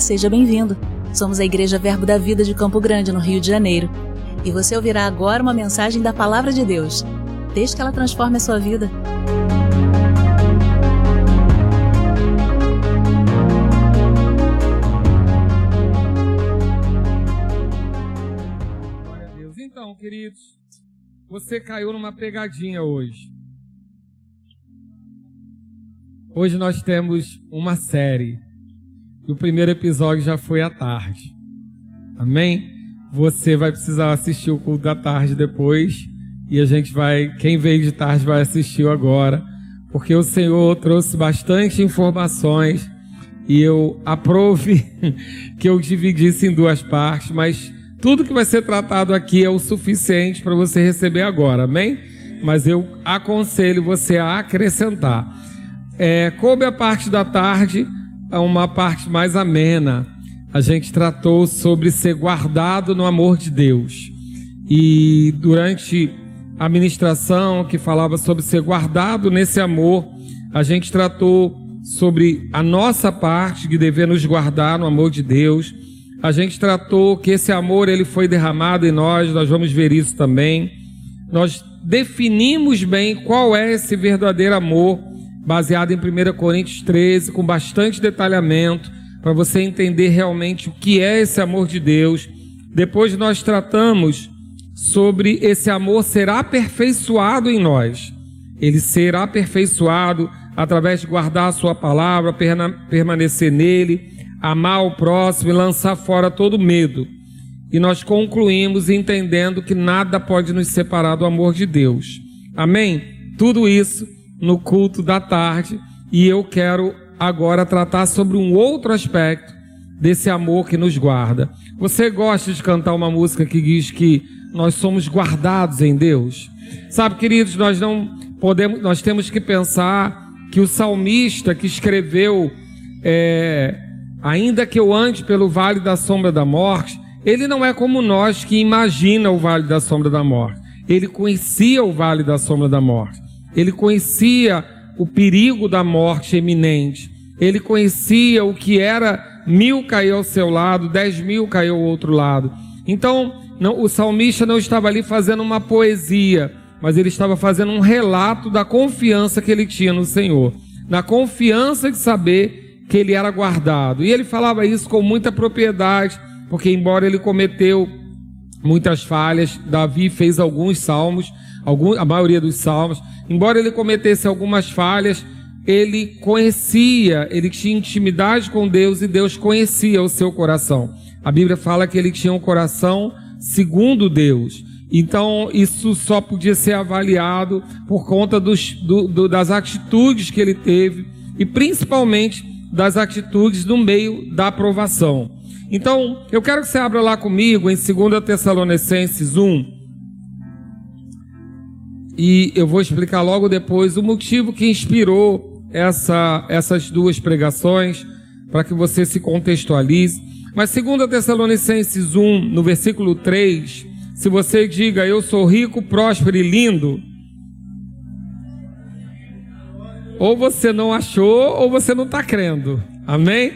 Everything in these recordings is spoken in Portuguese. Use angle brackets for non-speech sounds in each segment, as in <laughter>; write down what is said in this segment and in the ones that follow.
Seja bem-vindo. Somos a Igreja Verbo da Vida de Campo Grande, no Rio de Janeiro. E você ouvirá agora uma mensagem da Palavra de Deus. Desde que ela transforme a sua vida. Glória a Deus. Então, queridos, você caiu numa pegadinha hoje. Hoje nós temos uma série e o primeiro episódio já foi à tarde. Amém? Você vai precisar assistir o culto da tarde depois. E a gente vai, quem veio de tarde vai assistir agora. Porque o Senhor trouxe bastante informações. E eu aprove <laughs> que eu dividisse em duas partes. Mas tudo que vai ser tratado aqui é o suficiente para você receber agora. Amém? Mas eu aconselho você a acrescentar. É, coube a parte da tarde a uma parte mais amena. A gente tratou sobre ser guardado no amor de Deus. E durante a ministração que falava sobre ser guardado nesse amor, a gente tratou sobre a nossa parte de dever nos guardar no amor de Deus. A gente tratou que esse amor ele foi derramado em nós, nós vamos ver isso também. Nós definimos bem qual é esse verdadeiro amor baseado em 1 Coríntios 13, com bastante detalhamento, para você entender realmente o que é esse amor de Deus. Depois nós tratamos sobre esse amor ser aperfeiçoado em nós. Ele será aperfeiçoado através de guardar a sua palavra, permanecer nele, amar o próximo e lançar fora todo medo. E nós concluímos entendendo que nada pode nos separar do amor de Deus. Amém? Tudo isso no culto da tarde e eu quero agora tratar sobre um outro aspecto desse amor que nos guarda. Você gosta de cantar uma música que diz que nós somos guardados em Deus? Sabe, queridos, nós não podemos, nós temos que pensar que o salmista que escreveu é, ainda que eu ande pelo vale da sombra da morte, ele não é como nós que imagina o vale da sombra da morte. Ele conhecia o vale da sombra da morte. Ele conhecia o perigo da morte eminente. Ele conhecia o que era mil cair ao seu lado, dez mil cair ao outro lado. Então, não, o salmista não estava ali fazendo uma poesia, mas ele estava fazendo um relato da confiança que ele tinha no Senhor, na confiança de saber que ele era guardado. E ele falava isso com muita propriedade, porque embora ele cometeu muitas falhas, Davi fez alguns salmos, algum, a maioria dos salmos, embora ele cometesse algumas falhas, ele conhecia, ele tinha intimidade com Deus e Deus conhecia o seu coração. A Bíblia fala que ele tinha um coração segundo Deus. Então, isso só podia ser avaliado por conta dos, do, do, das atitudes que ele teve e principalmente das atitudes no meio da aprovação. Então, eu quero que você abra lá comigo em 2 Tessalonicenses 1, e eu vou explicar logo depois o motivo que inspirou essa, essas duas pregações, para que você se contextualize. Mas segundo Tessalonicenses 1, no versículo 3, se você diga eu sou rico, próspero e lindo, ou você não achou, ou você não está crendo. Amém?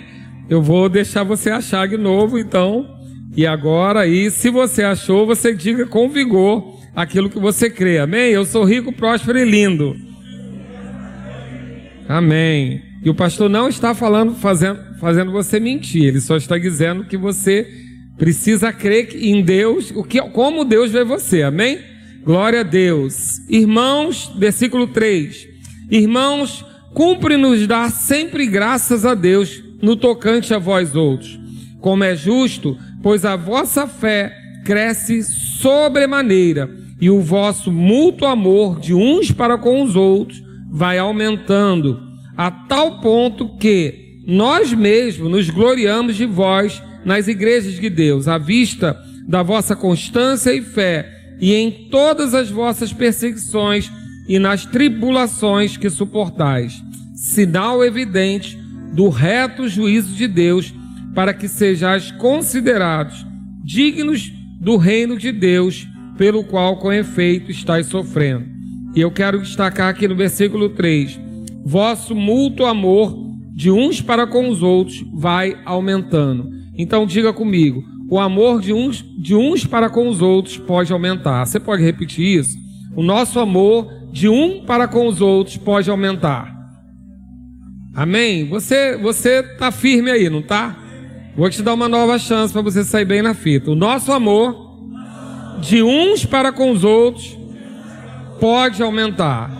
Eu vou deixar você achar de novo, então. E agora, e se você achou, você diga com vigor aquilo que você crê. Amém? Eu sou rico, próspero e lindo. Amém. E o pastor não está falando, fazendo, fazendo você mentir, ele só está dizendo que você precisa crer em Deus, o que, como Deus vê você. Amém? Glória a Deus. Irmãos, versículo 3. Irmãos, cumpre-nos dar sempre graças a Deus no tocante a vós outros, como é justo, pois a vossa fé cresce sobremaneira e o vosso mútuo amor de uns para com os outros vai aumentando, a tal ponto que nós mesmos nos gloriamos de vós nas igrejas de Deus, à vista da vossa constância e fé, e em todas as vossas perseguições e nas tribulações que suportais, sinal evidente do reto juízo de Deus, para que sejais considerados dignos do reino de Deus pelo qual com efeito estáis sofrendo. E eu quero destacar aqui no versículo 3: vosso mútuo amor de uns para com os outros vai aumentando. Então diga comigo: o amor de uns, de uns para com os outros pode aumentar. Você pode repetir isso? O nosso amor de um para com os outros pode aumentar. Amém? Você você tá firme aí, não tá? Vou te dar uma nova chance para você sair bem na fita. O nosso amor de uns para com os outros pode aumentar.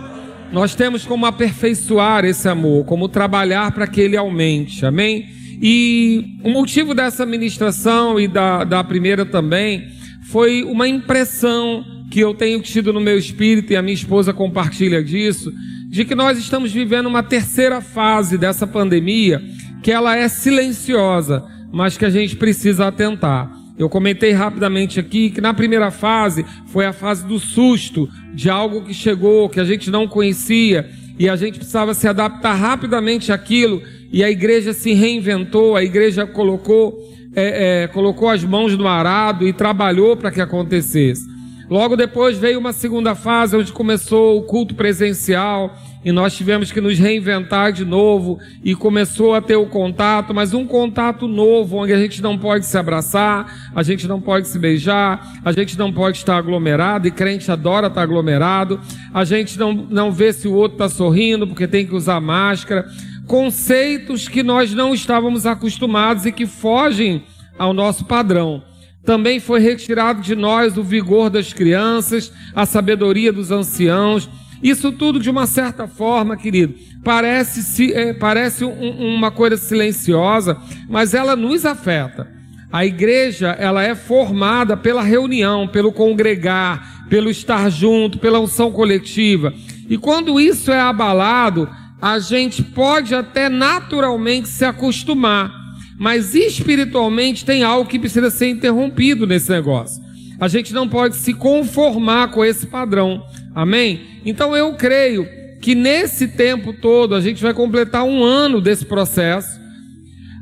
Nós temos como aperfeiçoar esse amor, como trabalhar para que ele aumente. Amém? E o motivo dessa ministração e da, da primeira também foi uma impressão que eu tenho tido no meu espírito e a minha esposa compartilha disso, de que nós estamos vivendo uma terceira fase dessa pandemia, que ela é silenciosa, mas que a gente precisa atentar. Eu comentei rapidamente aqui que na primeira fase foi a fase do susto, de algo que chegou, que a gente não conhecia, e a gente precisava se adaptar rapidamente àquilo, e a igreja se reinventou, a igreja colocou, é, é, colocou as mãos no arado e trabalhou para que acontecesse. Logo depois veio uma segunda fase, onde começou o culto presencial, e nós tivemos que nos reinventar de novo e começou a ter o contato, mas um contato novo, onde a gente não pode se abraçar, a gente não pode se beijar, a gente não pode estar aglomerado, e crente adora estar aglomerado, a gente não, não vê se o outro está sorrindo porque tem que usar máscara. Conceitos que nós não estávamos acostumados e que fogem ao nosso padrão. Também foi retirado de nós o vigor das crianças, a sabedoria dos anciãos, isso tudo, de uma certa forma, querido, parece, é, parece um, uma coisa silenciosa, mas ela nos afeta. A igreja, ela é formada pela reunião, pelo congregar, pelo estar junto, pela unção coletiva. E quando isso é abalado, a gente pode até naturalmente se acostumar, mas espiritualmente tem algo que precisa ser interrompido nesse negócio. A gente não pode se conformar com esse padrão. Amém? Então eu creio que nesse tempo todo a gente vai completar um ano desse processo.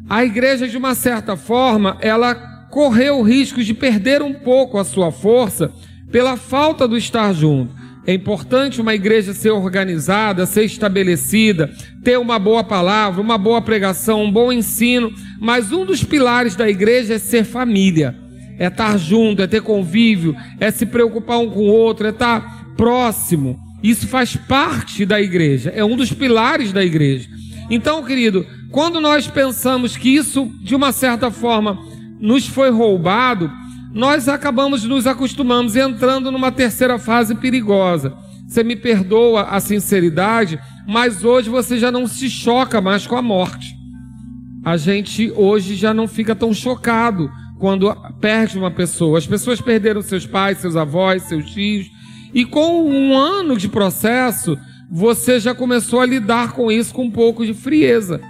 A igreja, de uma certa forma, ela correu o risco de perder um pouco a sua força pela falta do estar junto. É importante uma igreja ser organizada, ser estabelecida, ter uma boa palavra, uma boa pregação, um bom ensino, mas um dos pilares da igreja é ser família, é estar junto, é ter convívio, é se preocupar um com o outro, é estar próximo. Isso faz parte da igreja, é um dos pilares da igreja. Então, querido, quando nós pensamos que isso, de uma certa forma, nos foi roubado, nós acabamos nos acostumamos entrando numa terceira fase perigosa. Você me perdoa a sinceridade, mas hoje você já não se choca mais com a morte. A gente hoje já não fica tão chocado quando perde uma pessoa. As pessoas perderam seus pais, seus avós, seus tios, e com um ano de processo, você já começou a lidar com isso com um pouco de frieza,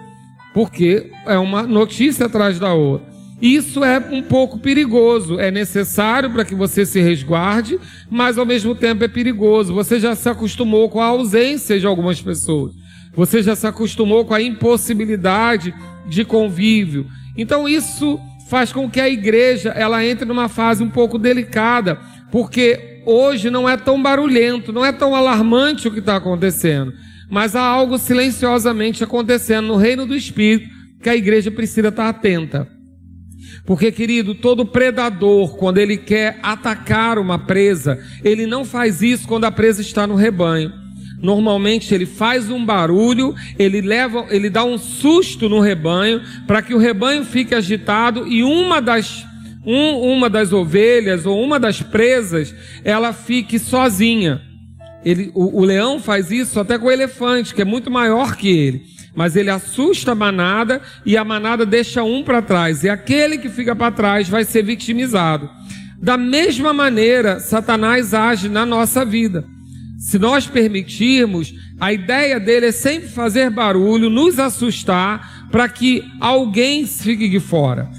porque é uma notícia atrás da outra. Isso é um pouco perigoso, é necessário para que você se resguarde, mas ao mesmo tempo é perigoso. Você já se acostumou com a ausência de algumas pessoas, você já se acostumou com a impossibilidade de convívio. Então isso faz com que a igreja ela entre numa fase um pouco delicada, porque hoje não é tão barulhento, não é tão alarmante o que está acontecendo, mas há algo silenciosamente acontecendo no reino do Espírito que a igreja precisa estar atenta. Porque, querido, todo predador, quando ele quer atacar uma presa, ele não faz isso quando a presa está no rebanho. Normalmente ele faz um barulho, ele leva, ele dá um susto no rebanho para que o rebanho fique agitado e uma das um, uma das ovelhas ou uma das presas, ela fique sozinha. Ele, o, o leão faz isso até com o elefante, que é muito maior que ele. Mas ele assusta a manada e a manada deixa um para trás. E aquele que fica para trás vai ser vitimizado. Da mesma maneira, Satanás age na nossa vida. Se nós permitirmos, a ideia dele é sempre fazer barulho, nos assustar, para que alguém fique de fora.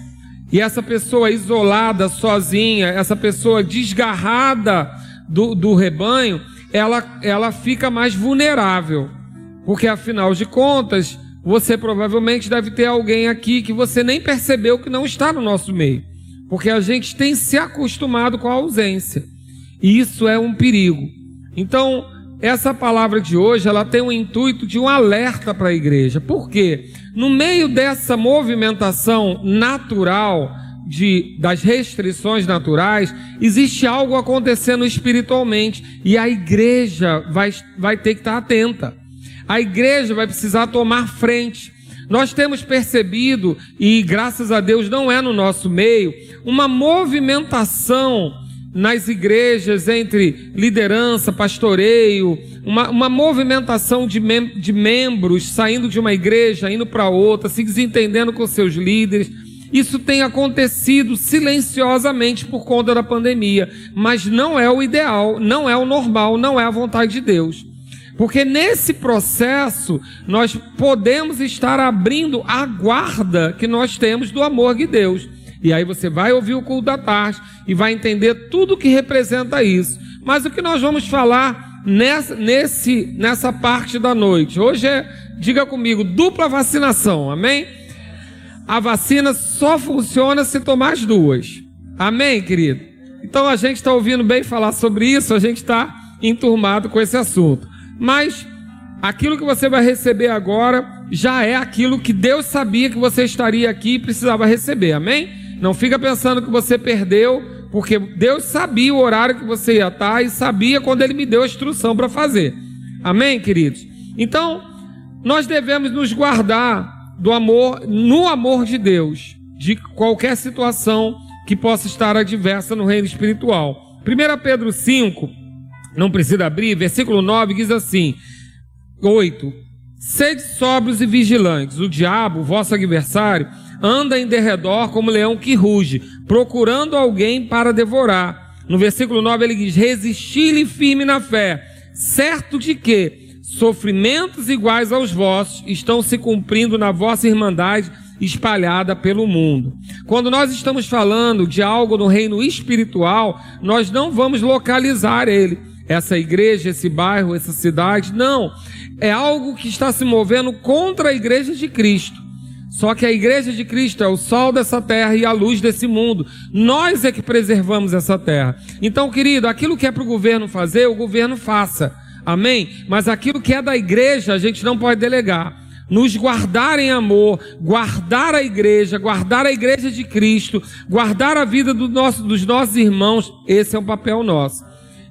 E essa pessoa isolada, sozinha, essa pessoa desgarrada do, do rebanho, ela, ela fica mais vulnerável. Porque afinal de contas, você provavelmente deve ter alguém aqui que você nem percebeu que não está no nosso meio. Porque a gente tem se acostumado com a ausência. E isso é um perigo. Então, essa palavra de hoje, ela tem o intuito de um alerta para a igreja. Por quê? No meio dessa movimentação natural de, das restrições naturais, existe algo acontecendo espiritualmente e a igreja vai, vai ter que estar atenta. A igreja vai precisar tomar frente. Nós temos percebido, e graças a Deus não é no nosso meio, uma movimentação nas igrejas entre liderança, pastoreio, uma, uma movimentação de, mem de membros saindo de uma igreja, indo para outra, se desentendendo com seus líderes. Isso tem acontecido silenciosamente por conta da pandemia, mas não é o ideal, não é o normal, não é a vontade de Deus. Porque nesse processo nós podemos estar abrindo a guarda que nós temos do amor de Deus. E aí você vai ouvir o culto da tarde e vai entender tudo que representa isso. Mas o que nós vamos falar nessa, nesse, nessa parte da noite? Hoje é, diga comigo, dupla vacinação, amém? A vacina só funciona se tomar as duas. Amém, querido? Então a gente está ouvindo bem falar sobre isso, a gente está enturmado com esse assunto. Mas aquilo que você vai receber agora já é aquilo que Deus sabia que você estaria aqui e precisava receber, amém? Não fica pensando que você perdeu, porque Deus sabia o horário que você ia estar e sabia quando Ele me deu a instrução para fazer, amém, queridos? Então, nós devemos nos guardar do amor, no amor de Deus, de qualquer situação que possa estar adversa no reino espiritual. 1 Pedro 5, não precisa abrir, versículo 9 diz assim: 8. Sede sóbrios e vigilantes. O diabo, vosso adversário, anda em derredor como leão que ruge, procurando alguém para devorar. No versículo 9 ele diz: Resisti-lhe firme na fé, certo de que sofrimentos iguais aos vossos estão se cumprindo na vossa irmandade espalhada pelo mundo. Quando nós estamos falando de algo no reino espiritual, nós não vamos localizar ele essa igreja, esse bairro, essa cidade. Não. É algo que está se movendo contra a igreja de Cristo. Só que a igreja de Cristo é o sol dessa terra e a luz desse mundo. Nós é que preservamos essa terra. Então, querido, aquilo que é para o governo fazer, o governo faça. Amém? Mas aquilo que é da igreja, a gente não pode delegar. Nos guardar em amor, guardar a igreja, guardar a igreja de Cristo, guardar a vida do nosso, dos nossos irmãos, esse é um papel nosso.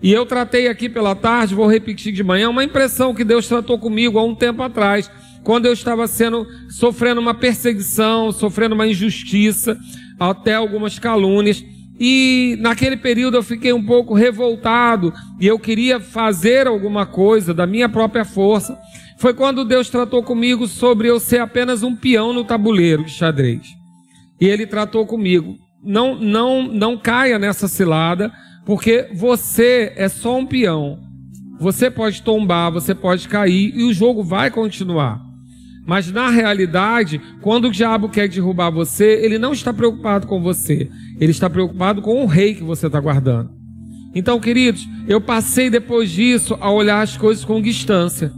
E eu tratei aqui pela tarde, vou repetir de manhã, uma impressão que Deus tratou comigo há um tempo atrás, quando eu estava sendo sofrendo uma perseguição, sofrendo uma injustiça, até algumas calúnias. E naquele período eu fiquei um pouco revoltado e eu queria fazer alguma coisa da minha própria força. Foi quando Deus tratou comigo sobre eu ser apenas um peão no tabuleiro de xadrez. E ele tratou comigo. Não, não, não caia nessa cilada porque você é só um peão. Você pode tombar, você pode cair e o jogo vai continuar. Mas na realidade, quando o diabo quer derrubar você, ele não está preocupado com você. Ele está preocupado com o rei que você está guardando. Então, queridos, eu passei depois disso a olhar as coisas com distância.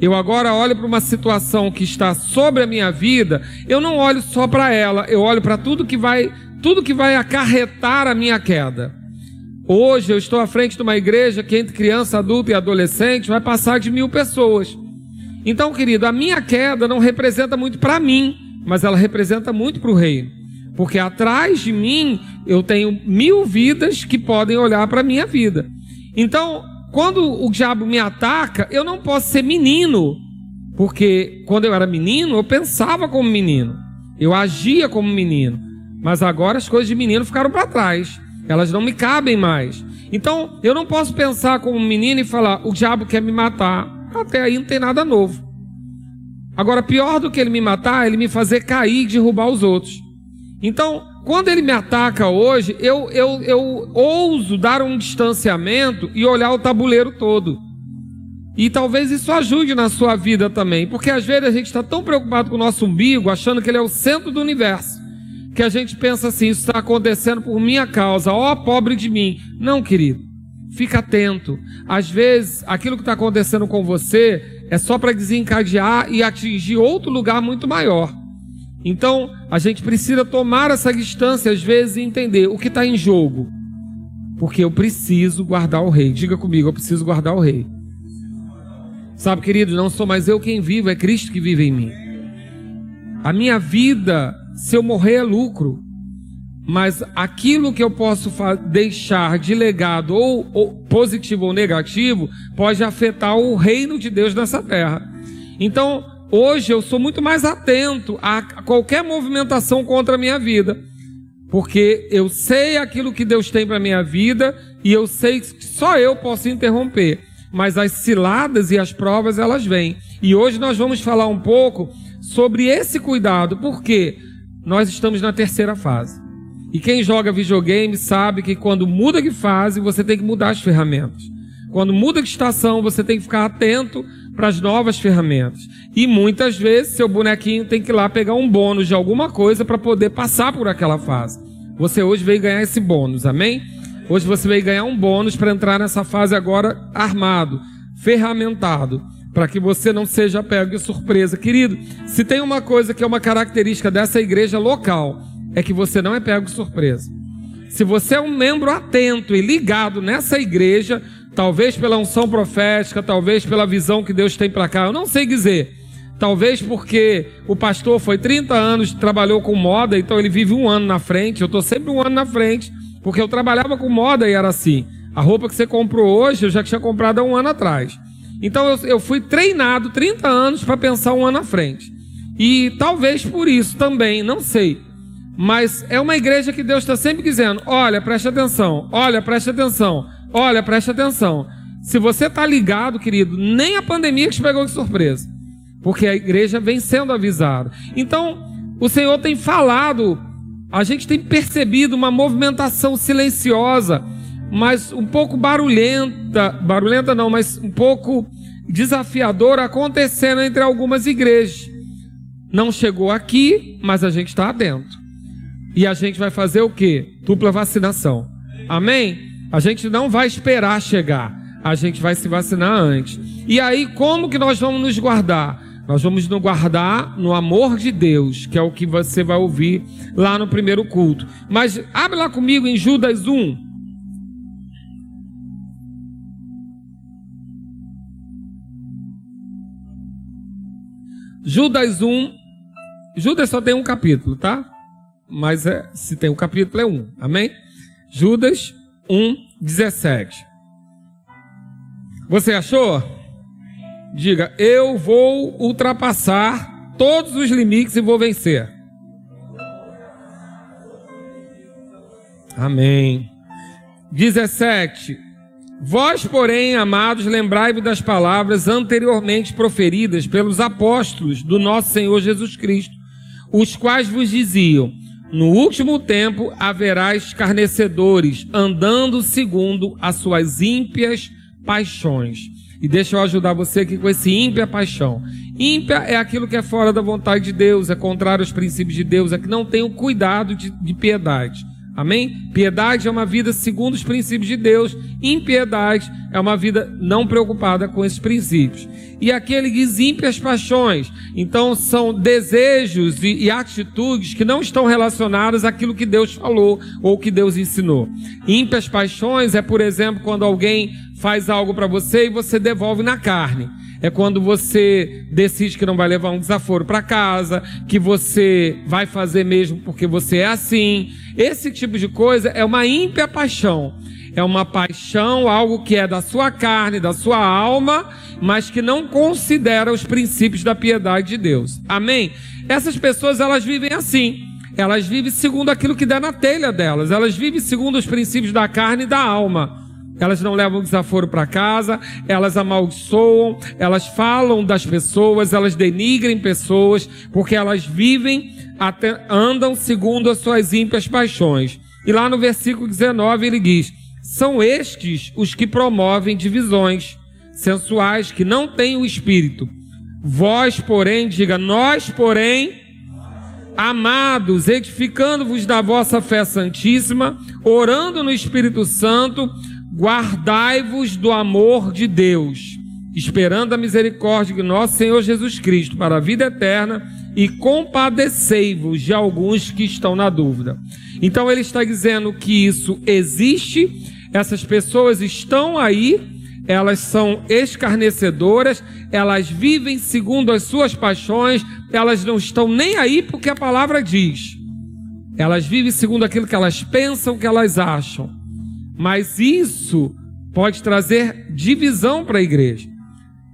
Eu agora olho para uma situação que está sobre a minha vida, eu não olho só para ela, eu olho para tudo que vai, tudo que vai acarretar a minha queda. Hoje eu estou à frente de uma igreja que entre criança, adulto e adolescente vai passar de mil pessoas. Então, querido, a minha queda não representa muito para mim, mas ela representa muito para o reino. Porque atrás de mim eu tenho mil vidas que podem olhar para a minha vida. Então, quando o diabo me ataca, eu não posso ser menino. Porque quando eu era menino, eu pensava como menino. Eu agia como menino. Mas agora as coisas de menino ficaram para trás. Elas não me cabem mais. Então, eu não posso pensar como menino e falar: o diabo quer me matar. Até aí não tem nada novo. Agora, pior do que ele me matar, é ele me fazer cair e derrubar os outros. Então, quando ele me ataca hoje, eu, eu, eu ouso dar um distanciamento e olhar o tabuleiro todo. E talvez isso ajude na sua vida também, porque às vezes a gente está tão preocupado com o nosso umbigo, achando que ele é o centro do universo que a gente pensa assim: isso está acontecendo por minha causa, ó oh, pobre de mim. Não, querido, fica atento. Às vezes, aquilo que está acontecendo com você é só para desencadear e atingir outro lugar muito maior. Então, a gente precisa tomar essa distância às vezes e entender o que está em jogo. Porque eu preciso guardar o rei. Diga comigo, eu preciso guardar o rei. Sabe, querido, não sou mais eu quem vivo, é Cristo que vive em mim. A minha vida, se eu morrer, é lucro. Mas aquilo que eu posso deixar de legado, ou, ou positivo ou negativo, pode afetar o reino de Deus nessa terra. Então, hoje eu sou muito mais atento a qualquer movimentação contra a minha vida. Porque eu sei aquilo que Deus tem para minha vida e eu sei que só eu posso interromper. Mas as ciladas e as provas elas vêm. E hoje nós vamos falar um pouco sobre esse cuidado, porque nós estamos na terceira fase. E quem joga videogame sabe que quando muda de fase, você tem que mudar as ferramentas. Quando muda de estação, você tem que ficar atento para as novas ferramentas. E muitas vezes seu bonequinho tem que ir lá pegar um bônus de alguma coisa para poder passar por aquela fase. Você hoje veio ganhar esse bônus, amém? Hoje você veio ganhar um bônus para entrar nessa fase agora armado, ferramentado, para que você não seja pego de surpresa. Querido, se tem uma coisa que é uma característica dessa igreja local, é que você não é pego de surpresa. Se você é um membro atento e ligado nessa igreja, Talvez pela unção profética, talvez pela visão que Deus tem para cá, eu não sei dizer. Talvez porque o pastor foi 30 anos, trabalhou com moda, então ele vive um ano na frente. Eu estou sempre um ano na frente, porque eu trabalhava com moda e era assim. A roupa que você comprou hoje, eu já tinha comprado há um ano atrás. Então eu, eu fui treinado 30 anos para pensar um ano à frente. E talvez por isso também, não sei. Mas é uma igreja que Deus está sempre dizendo: olha, preste atenção, olha, preste atenção. Olha, preste atenção. Se você está ligado, querido, nem a pandemia te pegou de surpresa. Porque a igreja vem sendo avisada. Então, o Senhor tem falado, a gente tem percebido uma movimentação silenciosa, mas um pouco barulhenta, barulhenta não, mas um pouco desafiadora acontecendo entre algumas igrejas. Não chegou aqui, mas a gente está dentro. E a gente vai fazer o quê? Dupla vacinação. Amém? A gente não vai esperar chegar, a gente vai se vacinar antes. E aí, como que nós vamos nos guardar? Nós vamos nos guardar no amor de Deus, que é o que você vai ouvir lá no primeiro culto. Mas abre lá comigo em Judas 1. Judas 1. Judas só tem um capítulo, tá? Mas é, se tem um capítulo, é um. Amém? Judas 1, 17. Você achou? Diga, eu vou ultrapassar todos os limites e vou vencer. Amém. 17. Vós, porém, amados, lembrai-vos das palavras anteriormente proferidas pelos apóstolos do nosso Senhor Jesus Cristo, os quais vos diziam: no último tempo haverá escarnecedores, andando segundo as suas ímpias paixões. E deixa eu ajudar você aqui com esse ímpia paixão. Ímpia é aquilo que é fora da vontade de Deus, é contrário aos princípios de Deus, é que não tem o cuidado de, de piedade. Amém? Piedade é uma vida segundo os princípios de Deus, impiedade é uma vida não preocupada com esses princípios. E aquele diz ímpias paixões, então são desejos e, e atitudes que não estão relacionadas àquilo que Deus falou ou que Deus ensinou. Ímpias paixões é, por exemplo, quando alguém faz algo para você e você devolve na carne é quando você decide que não vai levar um desaforo para casa, que você vai fazer mesmo porque você é assim. Esse tipo de coisa é uma ímpia paixão. É uma paixão, algo que é da sua carne, da sua alma, mas que não considera os princípios da piedade de Deus. Amém? Essas pessoas, elas vivem assim. Elas vivem segundo aquilo que dá na telha delas. Elas vivem segundo os princípios da carne e da alma. Elas não levam desaforo para casa, elas amaldiçoam, elas falam das pessoas, elas denigrem pessoas, porque elas vivem, andam segundo as suas ímpias paixões. E lá no versículo 19 ele diz: São estes os que promovem divisões sensuais, que não têm o espírito. Vós, porém, diga, nós, porém, amados, edificando-vos da vossa fé santíssima, orando no Espírito Santo, guardai-vos do amor de Deus, esperando a misericórdia de nosso Senhor Jesus Cristo para a vida eterna e compadecei-vos de alguns que estão na dúvida. Então ele está dizendo que isso existe, essas pessoas estão aí, elas são escarnecedoras, elas vivem segundo as suas paixões, elas não estão nem aí porque a palavra diz. Elas vivem segundo aquilo que elas pensam, que elas acham. Mas isso pode trazer divisão para a igreja.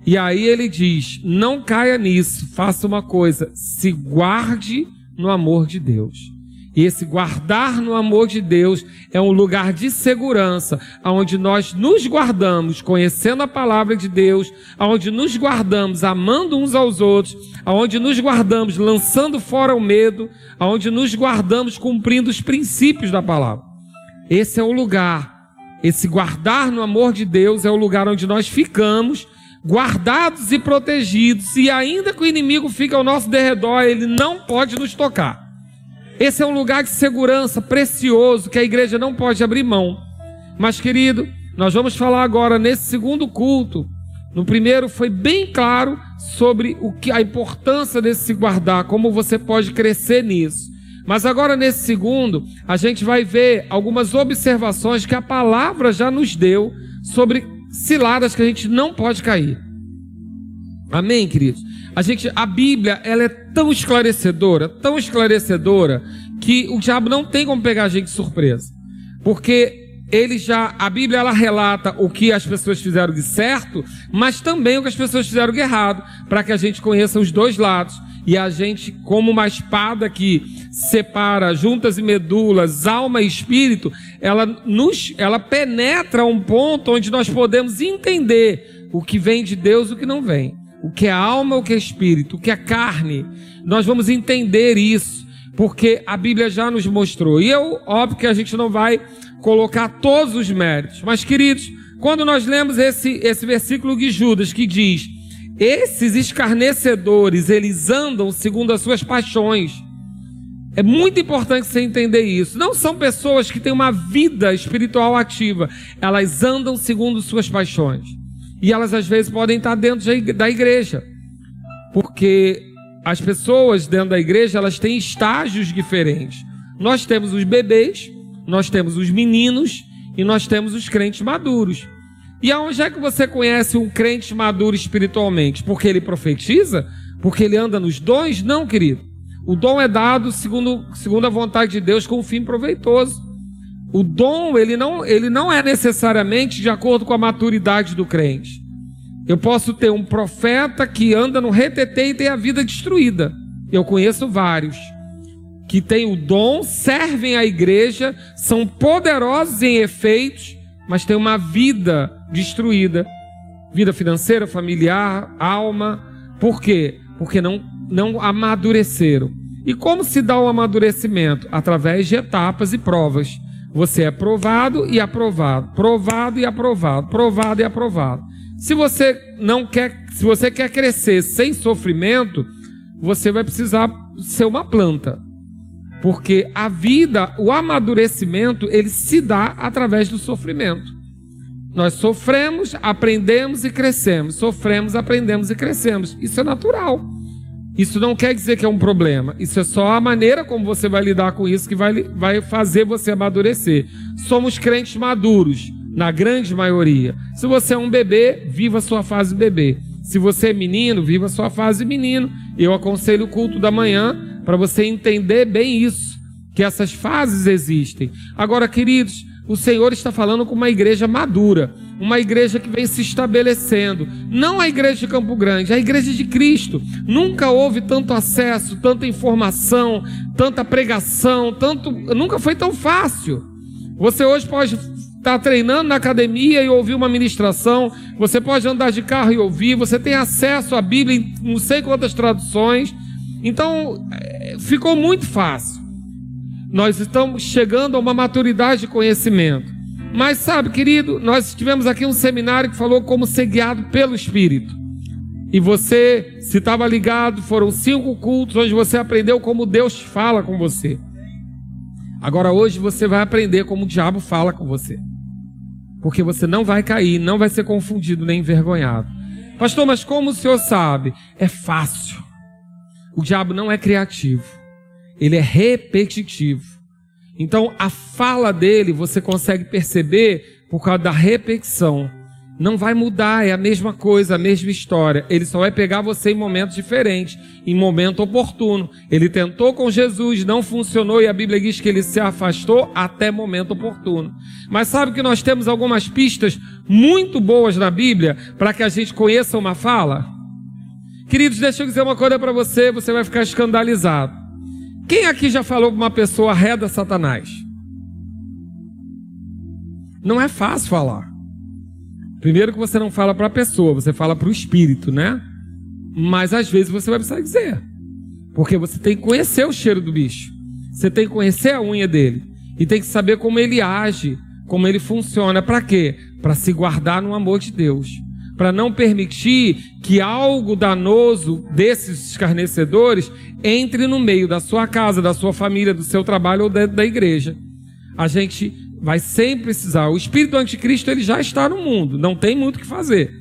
E aí ele diz: não caia nisso, faça uma coisa, se guarde no amor de Deus. E esse guardar no amor de Deus é um lugar de segurança, onde nós nos guardamos conhecendo a palavra de Deus, onde nos guardamos amando uns aos outros, onde nos guardamos lançando fora o medo, onde nos guardamos cumprindo os princípios da palavra. Esse é o lugar. Esse guardar no amor de Deus é o lugar onde nós ficamos guardados e protegidos, e ainda que o inimigo fique ao nosso derredor, ele não pode nos tocar. Esse é um lugar de segurança precioso que a igreja não pode abrir mão. Mas, querido, nós vamos falar agora nesse segundo culto. No primeiro foi bem claro sobre o que a importância desse se guardar, como você pode crescer nisso. Mas agora nesse segundo, a gente vai ver algumas observações que a palavra já nos deu sobre ciladas que a gente não pode cair. Amém, queridos? A gente, a Bíblia, ela é tão esclarecedora, tão esclarecedora, que o diabo não tem como pegar a gente de surpresa. Porque ele já, a Bíblia ela relata o que as pessoas fizeram de certo, mas também o que as pessoas fizeram de errado, para que a gente conheça os dois lados. E a gente, como uma espada que separa juntas e medulas, alma e espírito, ela nos, ela penetra um ponto onde nós podemos entender o que vem de Deus e o que não vem o que é alma, o que é espírito, o que é carne. Nós vamos entender isso, porque a Bíblia já nos mostrou. E eu, óbvio que a gente não vai colocar todos os méritos, mas queridos, quando nós lemos esse, esse versículo de Judas que diz: Esses escarnecedores, eles andam segundo as suas paixões. É muito importante você entender isso. Não são pessoas que têm uma vida espiritual ativa, elas andam segundo suas paixões. E elas às vezes podem estar dentro da igreja. Porque as pessoas dentro da igreja, elas têm estágios diferentes. Nós temos os bebês, nós temos os meninos e nós temos os crentes maduros. E aonde é que você conhece um crente maduro espiritualmente? Porque ele profetiza? Porque ele anda nos dons? Não, querido. O dom é dado segundo, segundo a vontade de Deus com um fim proveitoso. O dom, ele não, ele não é necessariamente de acordo com a maturidade do crente. Eu posso ter um profeta que anda no retetê e tem a vida destruída. Eu conheço vários que têm o dom, servem à igreja, são poderosos em efeitos, mas têm uma vida destruída. Vida financeira, familiar, alma. Por quê? Porque não, não amadureceram. E como se dá o amadurecimento? Através de etapas e provas. Você é provado e aprovado, provado e aprovado, provado e aprovado. Se você não quer, se você quer crescer sem sofrimento, você vai precisar ser uma planta. Porque a vida, o amadurecimento, ele se dá através do sofrimento. Nós sofremos, aprendemos e crescemos. Sofremos, aprendemos e crescemos. Isso é natural. Isso não quer dizer que é um problema. Isso é só a maneira como você vai lidar com isso que vai, vai fazer você amadurecer. Somos crentes maduros, na grande maioria. Se você é um bebê, viva a sua fase bebê. Se você é menino, viva a sua fase menino. Eu aconselho o culto da manhã para você entender bem isso, que essas fases existem. Agora, queridos, o Senhor está falando com uma igreja madura uma igreja que vem se estabelecendo. Não a igreja de Campo Grande, a igreja de Cristo. Nunca houve tanto acesso, tanta informação, tanta pregação, tanto. Nunca foi tão fácil. Você hoje pode estar treinando na academia e ouvir uma ministração, você pode andar de carro e ouvir, você tem acesso à Bíblia em não sei quantas traduções. Então, é, ficou muito fácil. Nós estamos chegando a uma maturidade de conhecimento. Mas sabe, querido, nós tivemos aqui um seminário que falou como ser guiado pelo Espírito. E você, se estava ligado, foram cinco cultos onde você aprendeu como Deus fala com você. Agora hoje você vai aprender como o diabo fala com você. Porque você não vai cair, não vai ser confundido nem envergonhado. Pastor, mas como o senhor sabe? É fácil. O diabo não é criativo. Ele é repetitivo. Então, a fala dele você consegue perceber por causa da repetição. Não vai mudar, é a mesma coisa, a mesma história. Ele só vai pegar você em momentos diferentes, em momento oportuno. Ele tentou com Jesus, não funcionou e a Bíblia diz que ele se afastou até momento oportuno. Mas sabe que nós temos algumas pistas muito boas na Bíblia para que a gente conheça uma fala? Queridos, deixa eu dizer uma coisa para você, você vai ficar escandalizado. Quem aqui já falou para uma pessoa reda Satanás? Não é fácil falar. Primeiro que você não fala para a pessoa, você fala para o espírito, né? Mas às vezes você vai precisar dizer. Porque você tem que conhecer o cheiro do bicho. Você tem que conhecer a unha dele. E tem que saber como ele age, como ele funciona. Para quê? Para se guardar no amor de Deus. Para não permitir que algo danoso desses escarnecedores entre no meio da sua casa, da sua família, do seu trabalho ou da, da igreja. A gente vai sempre precisar. O espírito do anticristo ele já está no mundo, não tem muito o que fazer.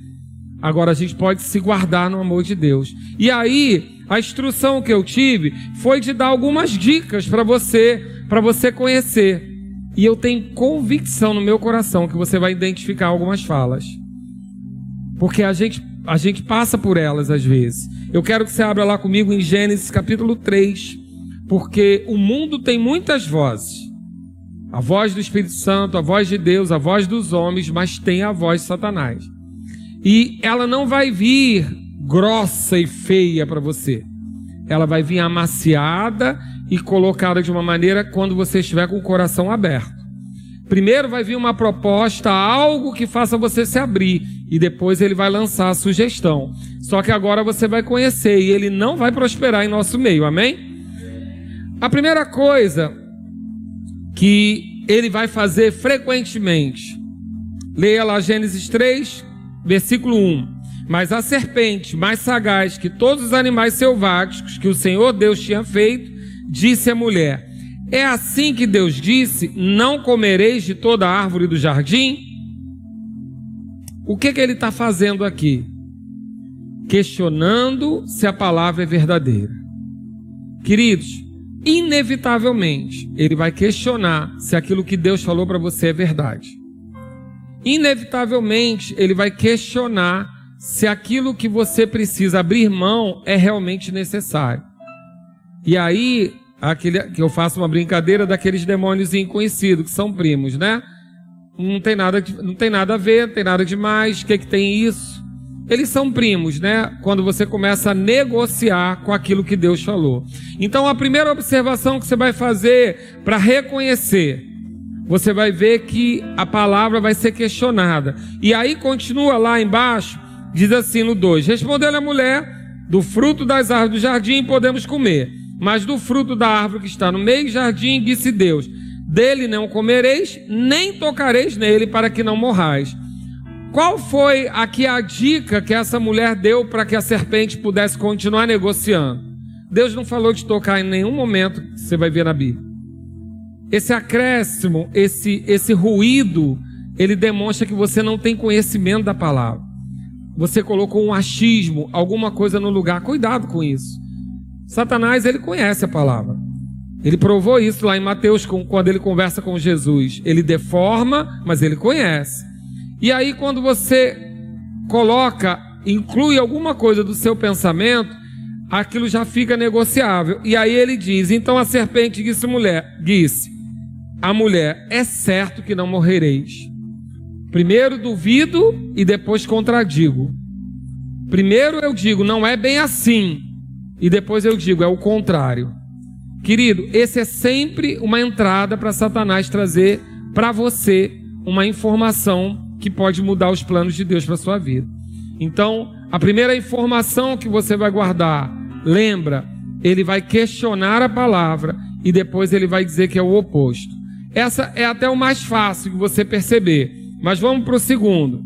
Agora a gente pode se guardar no amor de Deus. E aí, a instrução que eu tive foi de dar algumas dicas para você, para você conhecer. E eu tenho convicção no meu coração que você vai identificar algumas falas. Porque a gente a gente passa por elas às vezes. Eu quero que você abra lá comigo em Gênesis capítulo 3, porque o mundo tem muitas vozes. A voz do Espírito Santo, a voz de Deus, a voz dos homens, mas tem a voz de Satanás. E ela não vai vir grossa e feia para você. Ela vai vir amaciada e colocada de uma maneira quando você estiver com o coração aberto. Primeiro vai vir uma proposta, algo que faça você se abrir, e depois ele vai lançar a sugestão. Só que agora você vai conhecer e ele não vai prosperar em nosso meio, amém? A primeira coisa que ele vai fazer frequentemente. Leia lá Gênesis 3, versículo 1. Mas a serpente, mais sagaz que todos os animais selváticos que o Senhor Deus tinha feito, disse à mulher: É assim que Deus disse: Não comereis de toda a árvore do jardim? O que, que ele está fazendo aqui? Questionando se a palavra é verdadeira. Queridos, inevitavelmente, ele vai questionar se aquilo que Deus falou para você é verdade. Inevitavelmente, ele vai questionar se aquilo que você precisa abrir mão é realmente necessário. E aí, aquele, que eu faço uma brincadeira daqueles demônios inconhecidos, que são primos, né? Não tem nada, não tem nada a ver, não tem nada demais, o que, que tem isso? eles são primos, né? Quando você começa a negociar com aquilo que Deus falou. Então, a primeira observação que você vai fazer para reconhecer, você vai ver que a palavra vai ser questionada. E aí continua lá embaixo, diz assim no 2: Respondeu a mulher: Do fruto das árvores do jardim podemos comer, mas do fruto da árvore que está no meio do jardim, disse Deus: Dele não comereis, nem tocareis nele, para que não morrais. Qual foi aqui a dica que essa mulher deu para que a serpente pudesse continuar negociando? Deus não falou de tocar em nenhum momento, você vai ver na Bíblia. Esse acréscimo, esse, esse ruído, ele demonstra que você não tem conhecimento da palavra. Você colocou um achismo, alguma coisa no lugar. Cuidado com isso. Satanás, ele conhece a palavra. Ele provou isso lá em Mateus, quando ele conversa com Jesus. Ele deforma, mas ele conhece. E aí, quando você coloca, inclui alguma coisa do seu pensamento, aquilo já fica negociável. E aí ele diz: então a serpente disse, mulher, disse a mulher: é certo que não morrereis. Primeiro duvido e depois contradigo. Primeiro eu digo, não é bem assim. E depois eu digo, é o contrário. Querido, esse é sempre uma entrada para Satanás trazer para você uma informação que pode mudar os planos de Deus para sua vida. Então, a primeira informação que você vai guardar, lembra, ele vai questionar a palavra e depois ele vai dizer que é o oposto. Essa é até o mais fácil de você perceber. Mas vamos para o segundo.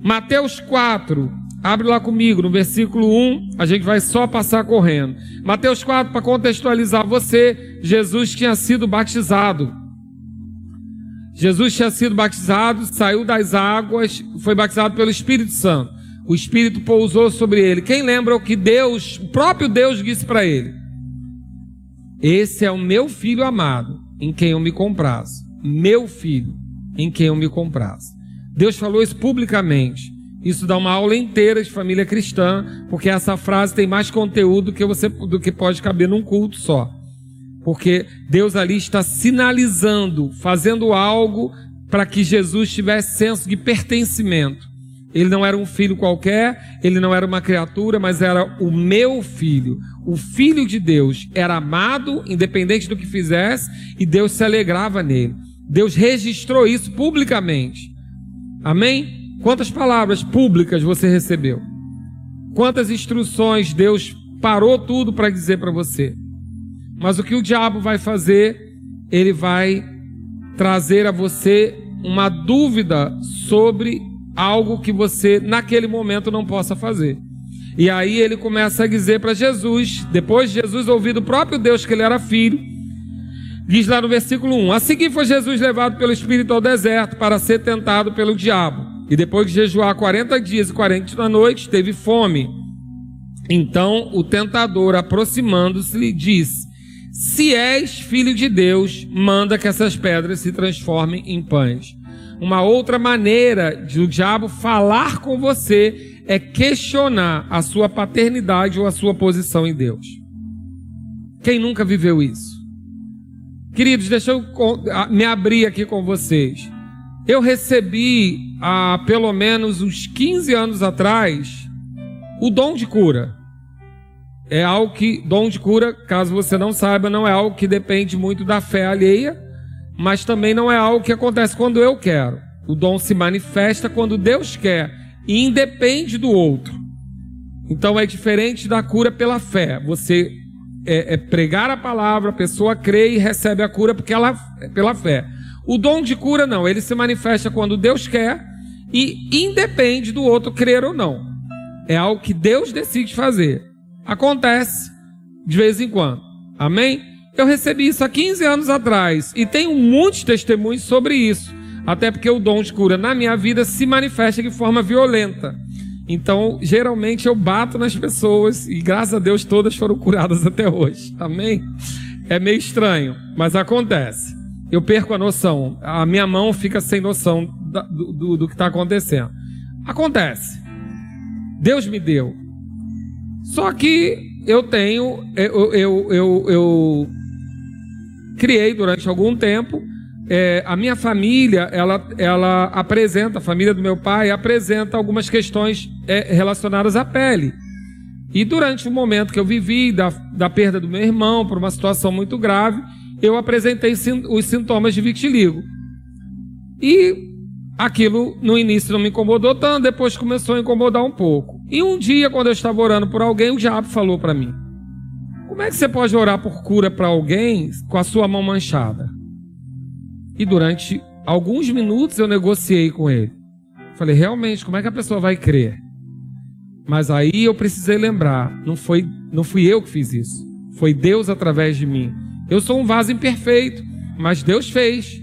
Mateus 4, abre lá comigo no versículo 1, a gente vai só passar correndo. Mateus 4, para contextualizar você, Jesus tinha sido batizado. Jesus tinha sido batizado, saiu das águas, foi batizado pelo Espírito Santo. O Espírito pousou sobre ele. Quem lembra o que Deus, o próprio Deus disse para ele? Esse é o meu filho amado, em quem eu me comprazo. Meu filho, em quem eu me comprazo. Deus falou isso publicamente. Isso dá uma aula inteira de família cristã, porque essa frase tem mais conteúdo que você do que pode caber num culto só. Porque Deus ali está sinalizando, fazendo algo para que Jesus tivesse senso de pertencimento. Ele não era um filho qualquer, ele não era uma criatura, mas era o meu filho. O filho de Deus era amado, independente do que fizesse, e Deus se alegrava nele. Deus registrou isso publicamente. Amém? Quantas palavras públicas você recebeu? Quantas instruções Deus parou tudo para dizer para você? Mas o que o diabo vai fazer? Ele vai trazer a você uma dúvida sobre algo que você naquele momento não possa fazer. E aí ele começa a dizer para Jesus, depois de Jesus ouvir do próprio Deus que ele era filho, diz lá no versículo 1: A seguir foi Jesus levado pelo Espírito ao deserto para ser tentado pelo diabo. E depois de jejuar 40 dias e 40 noites, teve fome. Então o tentador, aproximando-se, lhe disse: Se és filho de Deus, manda que essas pedras se transformem em pães. Uma outra maneira de o diabo falar com você é questionar a sua paternidade ou a sua posição em Deus. Quem nunca viveu isso? Queridos, deixa eu me abrir aqui com vocês. Eu recebi há pelo menos uns 15 anos atrás o dom de cura. É algo que, dom de cura, caso você não saiba, não é algo que depende muito da fé alheia mas também não é algo que acontece quando eu quero. O dom se manifesta quando Deus quer e independe do outro. Então é diferente da cura pela fé. Você é, é pregar a palavra, a pessoa crê e recebe a cura porque ela pela fé. O dom de cura não, ele se manifesta quando Deus quer e independe do outro crer ou não. É algo que Deus decide fazer. Acontece de vez em quando. Amém? Eu recebi isso há 15 anos atrás e tenho muitos testemunhos sobre isso. Até porque o dom de cura na minha vida se manifesta de forma violenta. Então, geralmente eu bato nas pessoas e graças a Deus todas foram curadas <laughs> até hoje. Amém? É meio estranho, mas acontece. Eu perco a noção. A minha mão fica sem noção do, do, do que está acontecendo. Acontece. Deus me deu. Só que eu tenho, eu, eu, eu, eu criei durante algum tempo. É, a minha família, ela, ela apresenta, a família do meu pai apresenta algumas questões é, relacionadas à pele. E durante o momento que eu vivi da, da perda do meu irmão, por uma situação muito grave, eu apresentei os sintomas de vitiligo. E aquilo no início não me incomodou tanto, depois começou a incomodar um pouco. E um dia, quando eu estava orando por alguém, o diabo falou para mim: como é que você pode orar por cura para alguém com a sua mão manchada? E durante alguns minutos eu negociei com ele. Falei, realmente, como é que a pessoa vai crer? Mas aí eu precisei lembrar, não foi, não fui eu que fiz isso. Foi Deus através de mim. Eu sou um vaso imperfeito, mas Deus fez.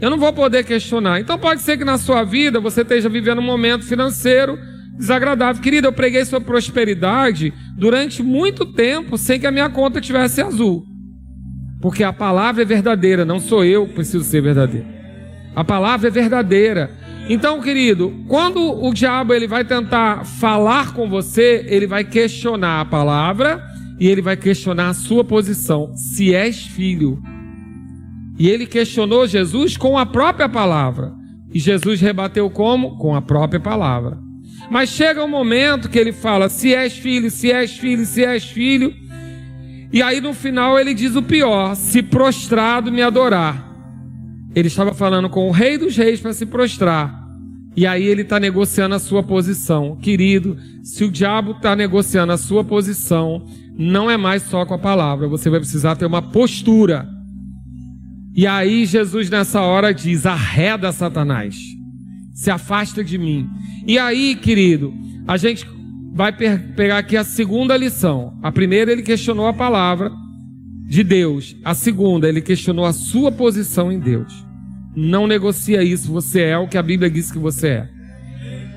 Eu não vou poder questionar. Então pode ser que na sua vida você esteja vivendo um momento financeiro desagradável. Querido, eu preguei sobre prosperidade durante muito tempo sem que a minha conta tivesse azul. Porque a palavra é verdadeira, não sou eu que preciso ser verdadeiro. A palavra é verdadeira. Então, querido, quando o diabo ele vai tentar falar com você, ele vai questionar a palavra e ele vai questionar a sua posição, se és filho. E ele questionou Jesus com a própria palavra. E Jesus rebateu como? Com a própria palavra. Mas chega um momento que ele fala: se és filho, se és filho, se és filho. E aí no final ele diz o pior: se prostrado me adorar. Ele estava falando com o rei dos reis para se prostrar. E aí ele está negociando a sua posição. Querido, se o diabo está negociando a sua posição, não é mais só com a palavra, você vai precisar ter uma postura. E aí Jesus nessa hora diz: arreda Satanás se afasta de mim. E aí, querido, a gente vai pegar aqui a segunda lição. A primeira, ele questionou a palavra de Deus. A segunda, ele questionou a sua posição em Deus. Não negocia isso, você é o que a Bíblia diz que você é.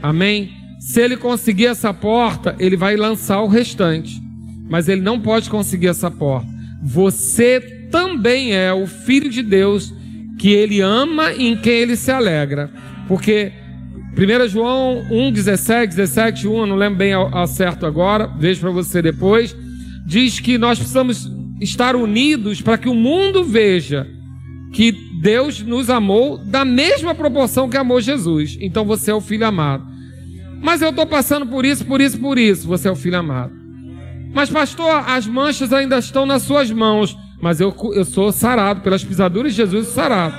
Amém? Se ele conseguir essa porta, ele vai lançar o restante. Mas ele não pode conseguir essa porta. Você também é o filho de Deus que ele ama e em quem ele se alegra. Porque 1 João 1, 17, 17, 1, eu não lembro bem ao, ao certo agora, vejo para você depois. Diz que nós precisamos estar unidos para que o mundo veja que Deus nos amou da mesma proporção que amou Jesus. Então você é o filho amado. Mas eu estou passando por isso, por isso, por isso. Você é o filho amado. Mas, pastor, as manchas ainda estão nas suas mãos. Mas eu, eu sou sarado, pelas pisaduras de Jesus, sarado.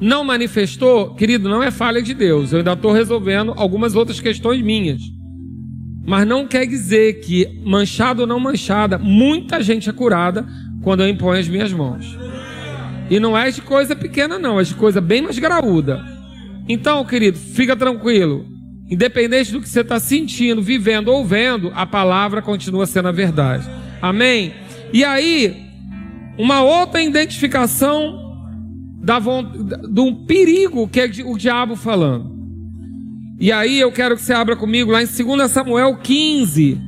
Não manifestou, querido, não é falha de Deus. Eu ainda estou resolvendo algumas outras questões minhas. Mas não quer dizer que, manchado ou não manchada, muita gente é curada quando eu imponho as minhas mãos. E não é de coisa pequena, não, é de coisa bem mais graúda. Então, querido, fica tranquilo. Independente do que você está sentindo, vivendo ou vendo, a palavra continua sendo a verdade. Amém? E aí, uma outra identificação da, de um perigo que é o diabo falando. E aí eu quero que você abra comigo lá em 2 Samuel 15.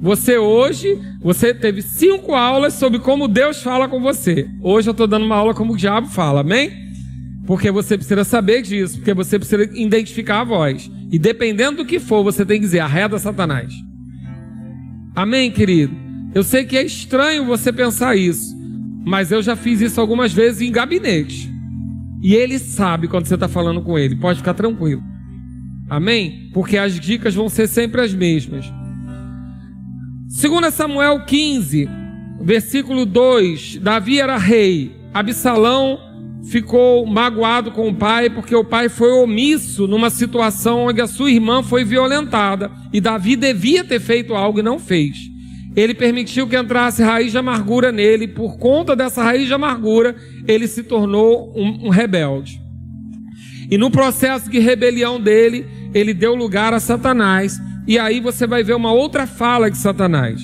Você hoje, você teve cinco aulas sobre como Deus fala com você. Hoje eu estou dando uma aula como o diabo fala, amém? Porque você precisa saber disso, porque você precisa identificar a voz. E dependendo do que for, você tem que dizer, arreda Satanás. Amém, querido? Eu sei que é estranho você pensar isso, mas eu já fiz isso algumas vezes em gabinete. E ele sabe quando você está falando com ele, pode ficar tranquilo. Amém? Porque as dicas vão ser sempre as mesmas. 2 Samuel 15, versículo 2: Davi era rei, Absalão ficou magoado com o pai porque o pai foi omisso numa situação onde a sua irmã foi violentada e Davi devia ter feito algo e não fez. Ele permitiu que entrasse raiz de amargura nele, por conta dessa raiz de amargura, ele se tornou um, um rebelde. E no processo de rebelião dele, ele deu lugar a Satanás. E aí você vai ver uma outra fala de Satanás.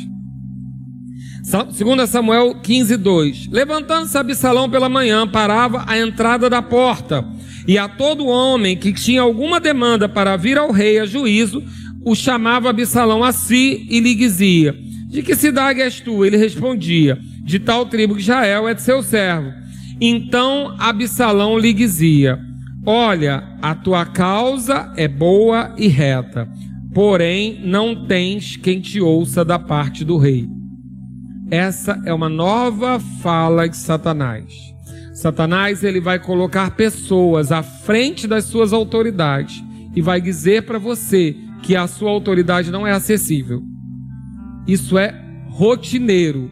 2 Samuel 15, 2. Levantando-se Absalão pela manhã, parava à entrada da porta. E a todo homem que tinha alguma demanda para vir ao rei a juízo, o chamava Absalão a si e lhe dizia: De que cidade és tu? Ele respondia: De tal tribo que Israel é de seu servo. Então Absalão lhe dizia: Olha, a tua causa é boa e reta, porém não tens quem te ouça da parte do rei. Essa é uma nova fala de Satanás. Satanás ele vai colocar pessoas à frente das suas autoridades e vai dizer para você que a sua autoridade não é acessível. Isso é rotineiro.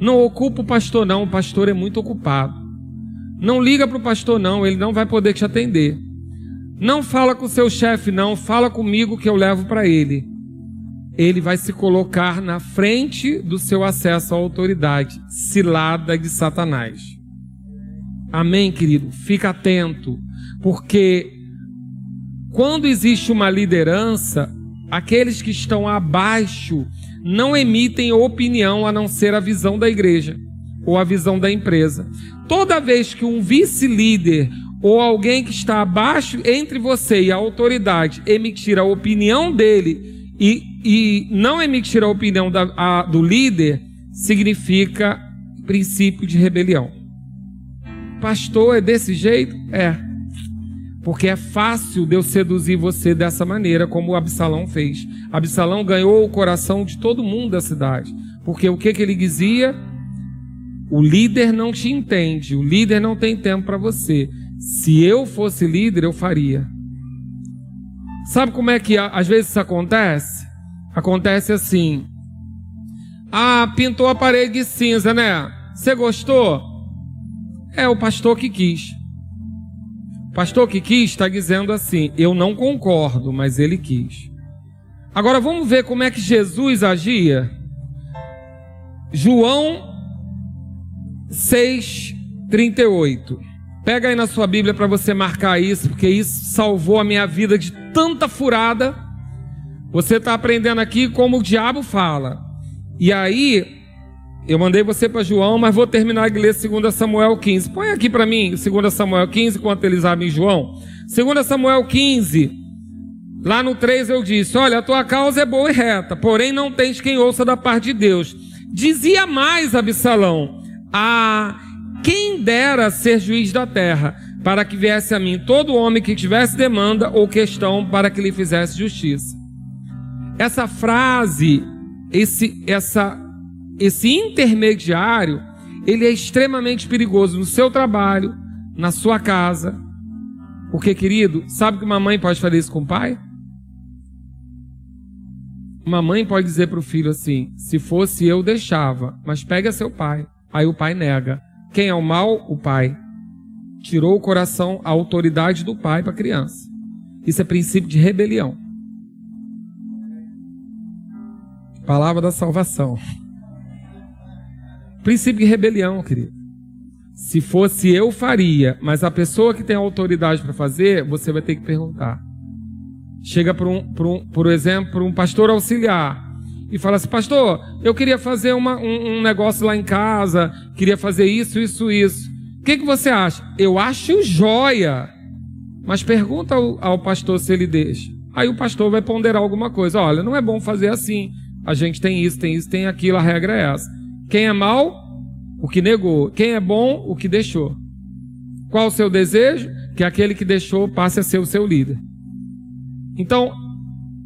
Não ocupa o pastor não, o pastor é muito ocupado. Não liga para o pastor, não, ele não vai poder te atender. Não fala com seu chefe, não, fala comigo que eu levo para ele. Ele vai se colocar na frente do seu acesso à autoridade, cilada de Satanás. Amém, querido? Fica atento, porque quando existe uma liderança, aqueles que estão abaixo não emitem opinião a não ser a visão da igreja ou a visão da empresa. Toda vez que um vice-líder ou alguém que está abaixo entre você e a autoridade emitir a opinião dele e, e não emitir a opinião da, a, do líder, significa princípio de rebelião. Pastor, é desse jeito? É. Porque é fácil de eu seduzir você dessa maneira, como Absalão fez. Absalão ganhou o coração de todo mundo da cidade. Porque o que, que ele dizia? O líder não te entende, o líder não tem tempo para você. Se eu fosse líder, eu faria. Sabe como é que às vezes isso acontece? Acontece assim. Ah, pintou a parede de cinza, né? Você gostou? É o pastor que quis. O pastor que quis está dizendo assim: eu não concordo, mas ele quis. Agora vamos ver como é que Jesus agia. João 6:38. Pega aí na sua Bíblia para você marcar isso, porque isso salvou a minha vida de tanta furada. Você está aprendendo aqui como o diabo fala. E aí, eu mandei você para João, mas vou terminar de ler 2 Samuel 15. Põe aqui para mim 2 Samuel 15, enquanto eles abrem João. 2 Samuel 15, lá no 3 eu disse: Olha, a tua causa é boa e reta, porém não tens quem ouça da parte de Deus. Dizia mais Absalão: ah, quem dera ser juiz da terra, para que viesse a mim todo homem que tivesse demanda ou questão para que lhe fizesse justiça. Essa frase, esse, essa, esse intermediário, ele é extremamente perigoso no seu trabalho, na sua casa. Porque, querido, sabe que uma mãe pode fazer isso com o pai? Uma mãe pode dizer para o filho assim: se fosse eu, deixava, mas pega seu pai. Aí o pai nega. Quem é o mal? O pai tirou o coração, a autoridade do pai para a criança. Isso é princípio de rebelião. Palavra da salvação. Princípio de rebelião, querido. Se fosse eu, faria, mas a pessoa que tem autoridade para fazer, você vai ter que perguntar. Chega para um, por, um, por exemplo, um pastor auxiliar e fala assim: Pastor, eu queria fazer uma, um, um negócio lá em casa, queria fazer isso, isso, isso que, que você acha? Eu acho joia. Mas pergunta ao, ao pastor se ele deixa. Aí o pastor vai ponderar alguma coisa. Olha, não é bom fazer assim. A gente tem isso, tem isso, tem aquilo, a regra é essa. Quem é mal, o que negou. Quem é bom, o que deixou. Qual o seu desejo? Que aquele que deixou passe a ser o seu líder. Então,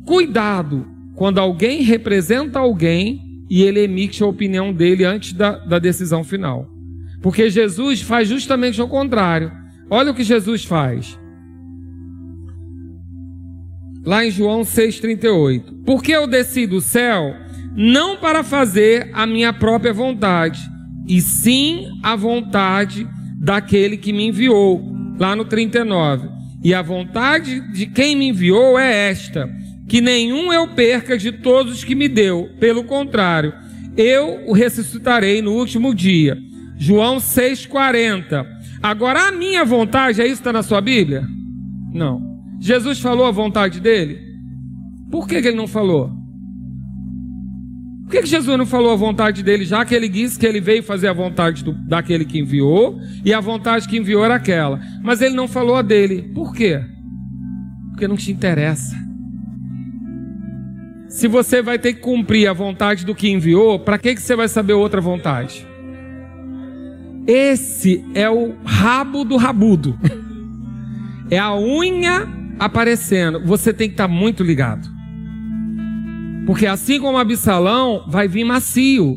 cuidado quando alguém representa alguém e ele emite a opinião dele antes da, da decisão final. Porque Jesus faz justamente o contrário. Olha o que Jesus faz. Lá em João 6,38. Porque eu desci do céu não para fazer a minha própria vontade, e sim a vontade daquele que me enviou. Lá no 39. E a vontade de quem me enviou é esta: que nenhum eu perca de todos os que me deu. Pelo contrário, eu o ressuscitarei no último dia. João 6,40. Agora, a minha vontade, é isso que está na sua Bíblia? Não. Jesus falou a vontade dele? Por que, que ele não falou? Por que, que, Jesus não falou a vontade dele, já que ele disse que ele veio fazer a vontade do, daquele que enviou, e a vontade que enviou era aquela? Mas ele não falou a dele. Por quê? Porque não te interessa. Se você vai ter que cumprir a vontade do que enviou, para que, que você vai saber outra vontade? Esse é o rabo do rabudo. <laughs> É a unha aparecendo. Você tem que estar muito ligado. Porque assim como Absalão, vai vir macio.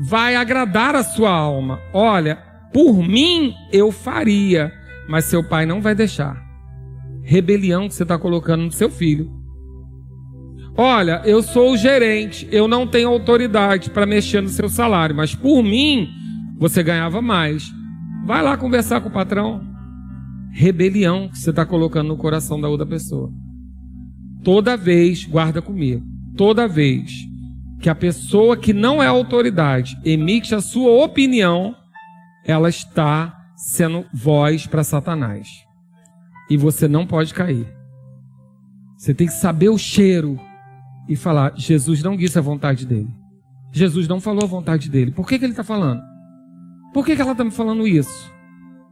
Vai agradar a sua alma. Olha, por mim eu faria, mas seu pai não vai deixar. Rebelião que você está colocando no seu filho. Olha, eu sou o gerente, eu não tenho autoridade para mexer no seu salário, mas por mim você ganhava mais. Vai lá conversar com o patrão. Rebelião que você está colocando no coração da outra pessoa. Toda vez, guarda comigo, toda vez que a pessoa que não é autoridade emite a sua opinião, ela está sendo voz para Satanás. E você não pode cair. Você tem que saber o cheiro e falar: Jesus não disse a vontade dele. Jesus não falou a vontade dele. Por que, que ele está falando? Por que, que ela está me falando isso?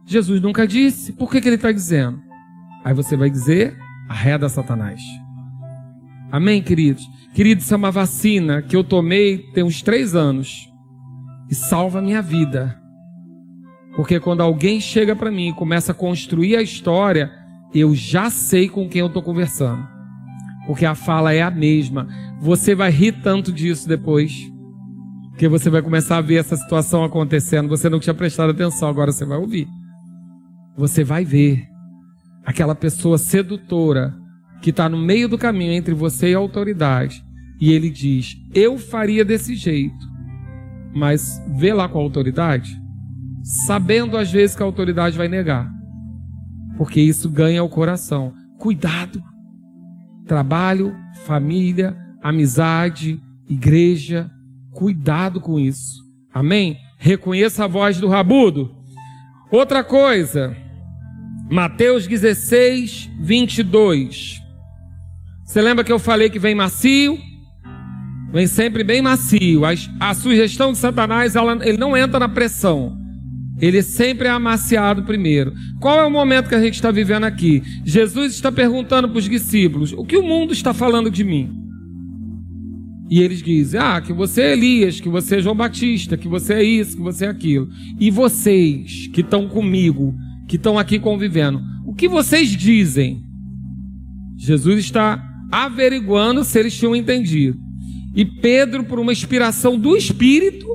Jesus nunca disse, por que, que ele está dizendo? Aí você vai dizer, arreda Satanás. Amém, queridos? Queridos, isso é uma vacina que eu tomei tem uns três anos e salva a minha vida. Porque quando alguém chega para mim e começa a construir a história, eu já sei com quem eu estou conversando. Porque a fala é a mesma. Você vai rir tanto disso depois. Porque você vai começar a ver essa situação acontecendo. Você não tinha prestado atenção, agora você vai ouvir. Você vai ver aquela pessoa sedutora que está no meio do caminho entre você e a autoridade. E ele diz: Eu faria desse jeito. Mas vê lá com a autoridade, sabendo às vezes que a autoridade vai negar. Porque isso ganha o coração. Cuidado. Trabalho, família, amizade, igreja, Cuidado com isso. Amém? Reconheça a voz do rabudo. Outra coisa, Mateus 16, 22. Você lembra que eu falei que vem macio? Vem sempre bem macio. A, a sugestão de Satanás, ela, ele não entra na pressão. Ele sempre é amaciado primeiro. Qual é o momento que a gente está vivendo aqui? Jesus está perguntando para os discípulos: o que o mundo está falando de mim? E eles dizem: Ah, que você é Elias, que você é João Batista, que você é isso, que você é aquilo. E vocês que estão comigo, que estão aqui convivendo. O que vocês dizem? Jesus está averiguando se eles tinham entendido. E Pedro, por uma inspiração do Espírito,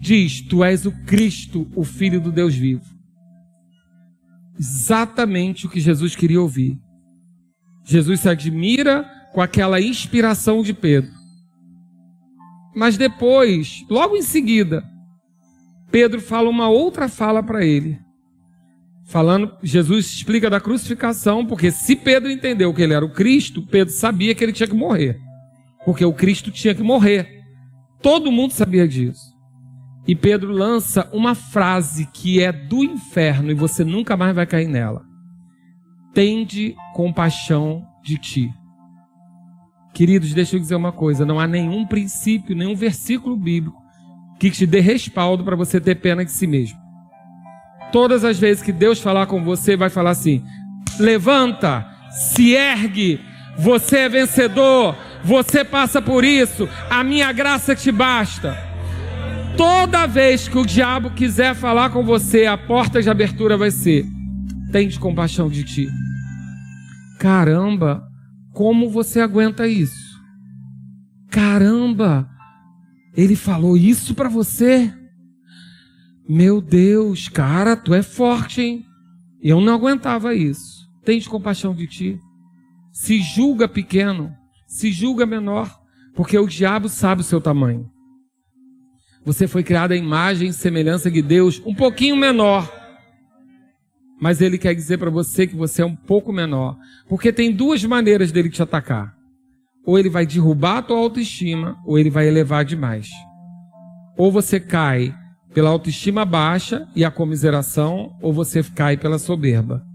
diz: Tu és o Cristo, o Filho do Deus vivo. Exatamente o que Jesus queria ouvir. Jesus se admira com aquela inspiração de Pedro. Mas depois, logo em seguida, Pedro fala uma outra fala para ele. Falando, Jesus explica da crucificação, porque se Pedro entendeu que ele era o Cristo, Pedro sabia que ele tinha que morrer. Porque o Cristo tinha que morrer. Todo mundo sabia disso. E Pedro lança uma frase que é do inferno e você nunca mais vai cair nela. Tende compaixão de ti. Queridos, deixa eu dizer uma coisa: não há nenhum princípio, nenhum versículo bíblico que te dê respaldo para você ter pena de si mesmo. Todas as vezes que Deus falar com você, vai falar assim: levanta, se ergue, você é vencedor, você passa por isso, a minha graça te basta. Toda vez que o diabo quiser falar com você, a porta de abertura vai ser: tente compaixão de ti. Caramba, como você aguenta isso? Caramba, ele falou isso para você? Meu Deus, cara, tu é forte, hein? Eu não aguentava isso. Tens compaixão de ti. Se julga pequeno, se julga menor, porque o diabo sabe o seu tamanho. Você foi criado à imagem e semelhança de Deus, um pouquinho menor. Mas ele quer dizer para você que você é um pouco menor, porque tem duas maneiras dele te atacar. Ou ele vai derrubar a tua autoestima, ou ele vai elevar demais. Ou você cai pela autoestima baixa e a comiseração, ou você cai pela soberba.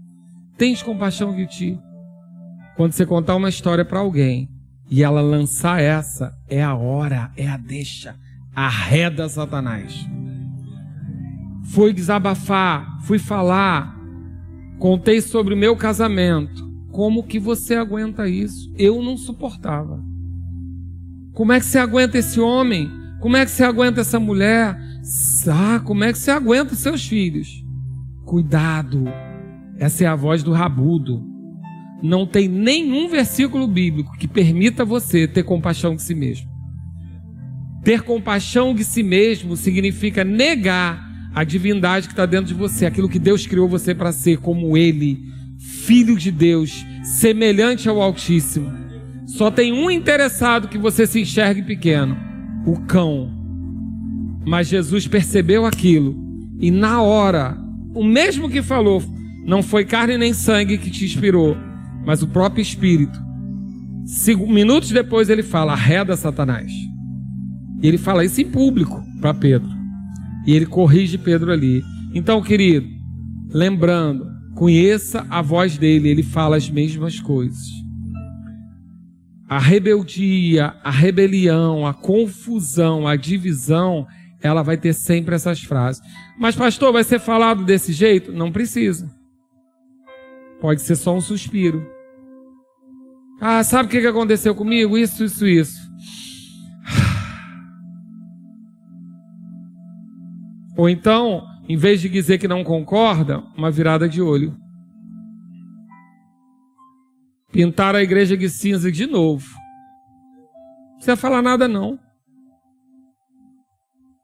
Tens compaixão de ti. Quando você contar uma história para alguém e ela lançar essa, é a hora, é a deixa, arreda Satanás. Fui desabafar, fui falar, contei sobre o meu casamento. Como que você aguenta isso? Eu não suportava. Como é que você aguenta esse homem? Como é que você aguenta essa mulher? Ah, como é que você aguenta seus filhos? Cuidado, essa é a voz do rabudo. Não tem nenhum versículo bíblico que permita você ter compaixão de si mesmo. Ter compaixão de si mesmo significa negar a divindade que está dentro de você, aquilo que Deus criou você para ser, como Ele, Filho de Deus, semelhante ao Altíssimo. Só tem um interessado que você se enxergue pequeno: o cão mas Jesus percebeu aquilo e na hora, o mesmo que falou, não foi carne nem sangue que te inspirou, mas o próprio Espírito. Minutos depois ele fala: arreda Satanás. E ele fala isso em público para Pedro. E ele corrige Pedro ali. Então, querido, lembrando, conheça a voz dele, ele fala as mesmas coisas. A rebeldia, a rebelião, a confusão, a divisão ela vai ter sempre essas frases. Mas, pastor, vai ser falado desse jeito? Não precisa. Pode ser só um suspiro. Ah, sabe o que aconteceu comigo? Isso, isso, isso. Ou então, em vez de dizer que não concorda, uma virada de olho. Pintar a igreja de cinza de novo. Não precisa falar nada, não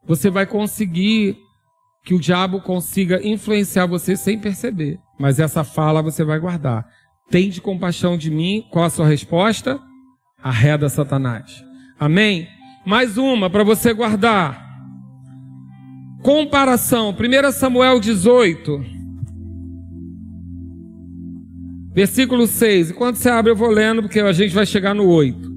você vai conseguir que o diabo consiga influenciar você sem perceber. Mas essa fala você vai guardar. Tende compaixão de mim. Qual a sua resposta? Arreda Satanás. Amém? Mais uma para você guardar. Comparação. 1 Samuel 18. Versículo 6. Enquanto você abre, eu vou lendo, porque a gente vai chegar no 8.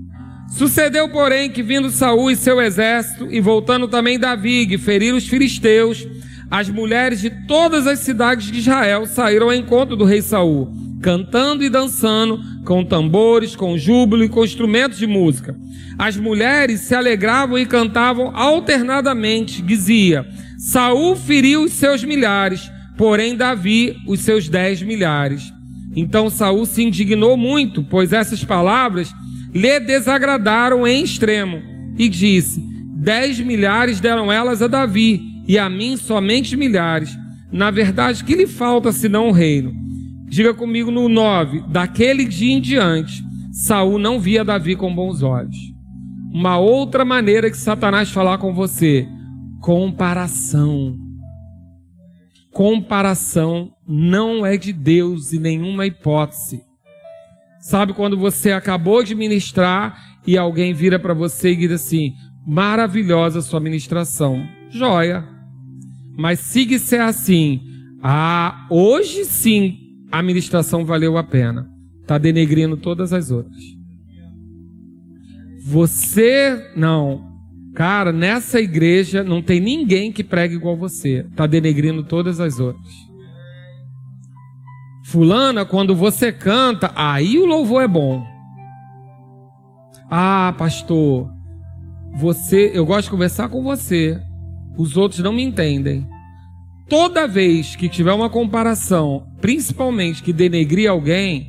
Sucedeu, porém, que vindo Saul e seu exército, e voltando também Davi, e ferir os filisteus, as mulheres de todas as cidades de Israel saíram ao encontro do rei Saul, cantando e dançando, com tambores, com júbilo e com instrumentos de música. As mulheres se alegravam e cantavam alternadamente, dizia: Saul feriu os seus milhares, porém Davi os seus dez milhares. Então Saul se indignou muito, pois essas palavras lhe desagradaram em extremo, e disse: Dez milhares deram elas a Davi, e a mim somente milhares. Na verdade, que lhe falta senão o reino? Diga comigo no 9: Daquele dia em diante, Saul não via Davi com bons olhos. Uma outra maneira que Satanás falar com você: comparação. Comparação não é de Deus em nenhuma hipótese. Sabe quando você acabou de ministrar e alguém vira para você e diz assim: maravilhosa sua ministração. Joia. Mas siga ser assim. Ah, hoje sim a ministração valeu a pena. Está denegrindo todas as outras. Você, não. Cara, nessa igreja não tem ninguém que pregue igual você. Está denegrindo todas as outras. Fulana, quando você canta, aí o louvor é bom. Ah, pastor, você, eu gosto de conversar com você. Os outros não me entendem. Toda vez que tiver uma comparação, principalmente que denegrir alguém,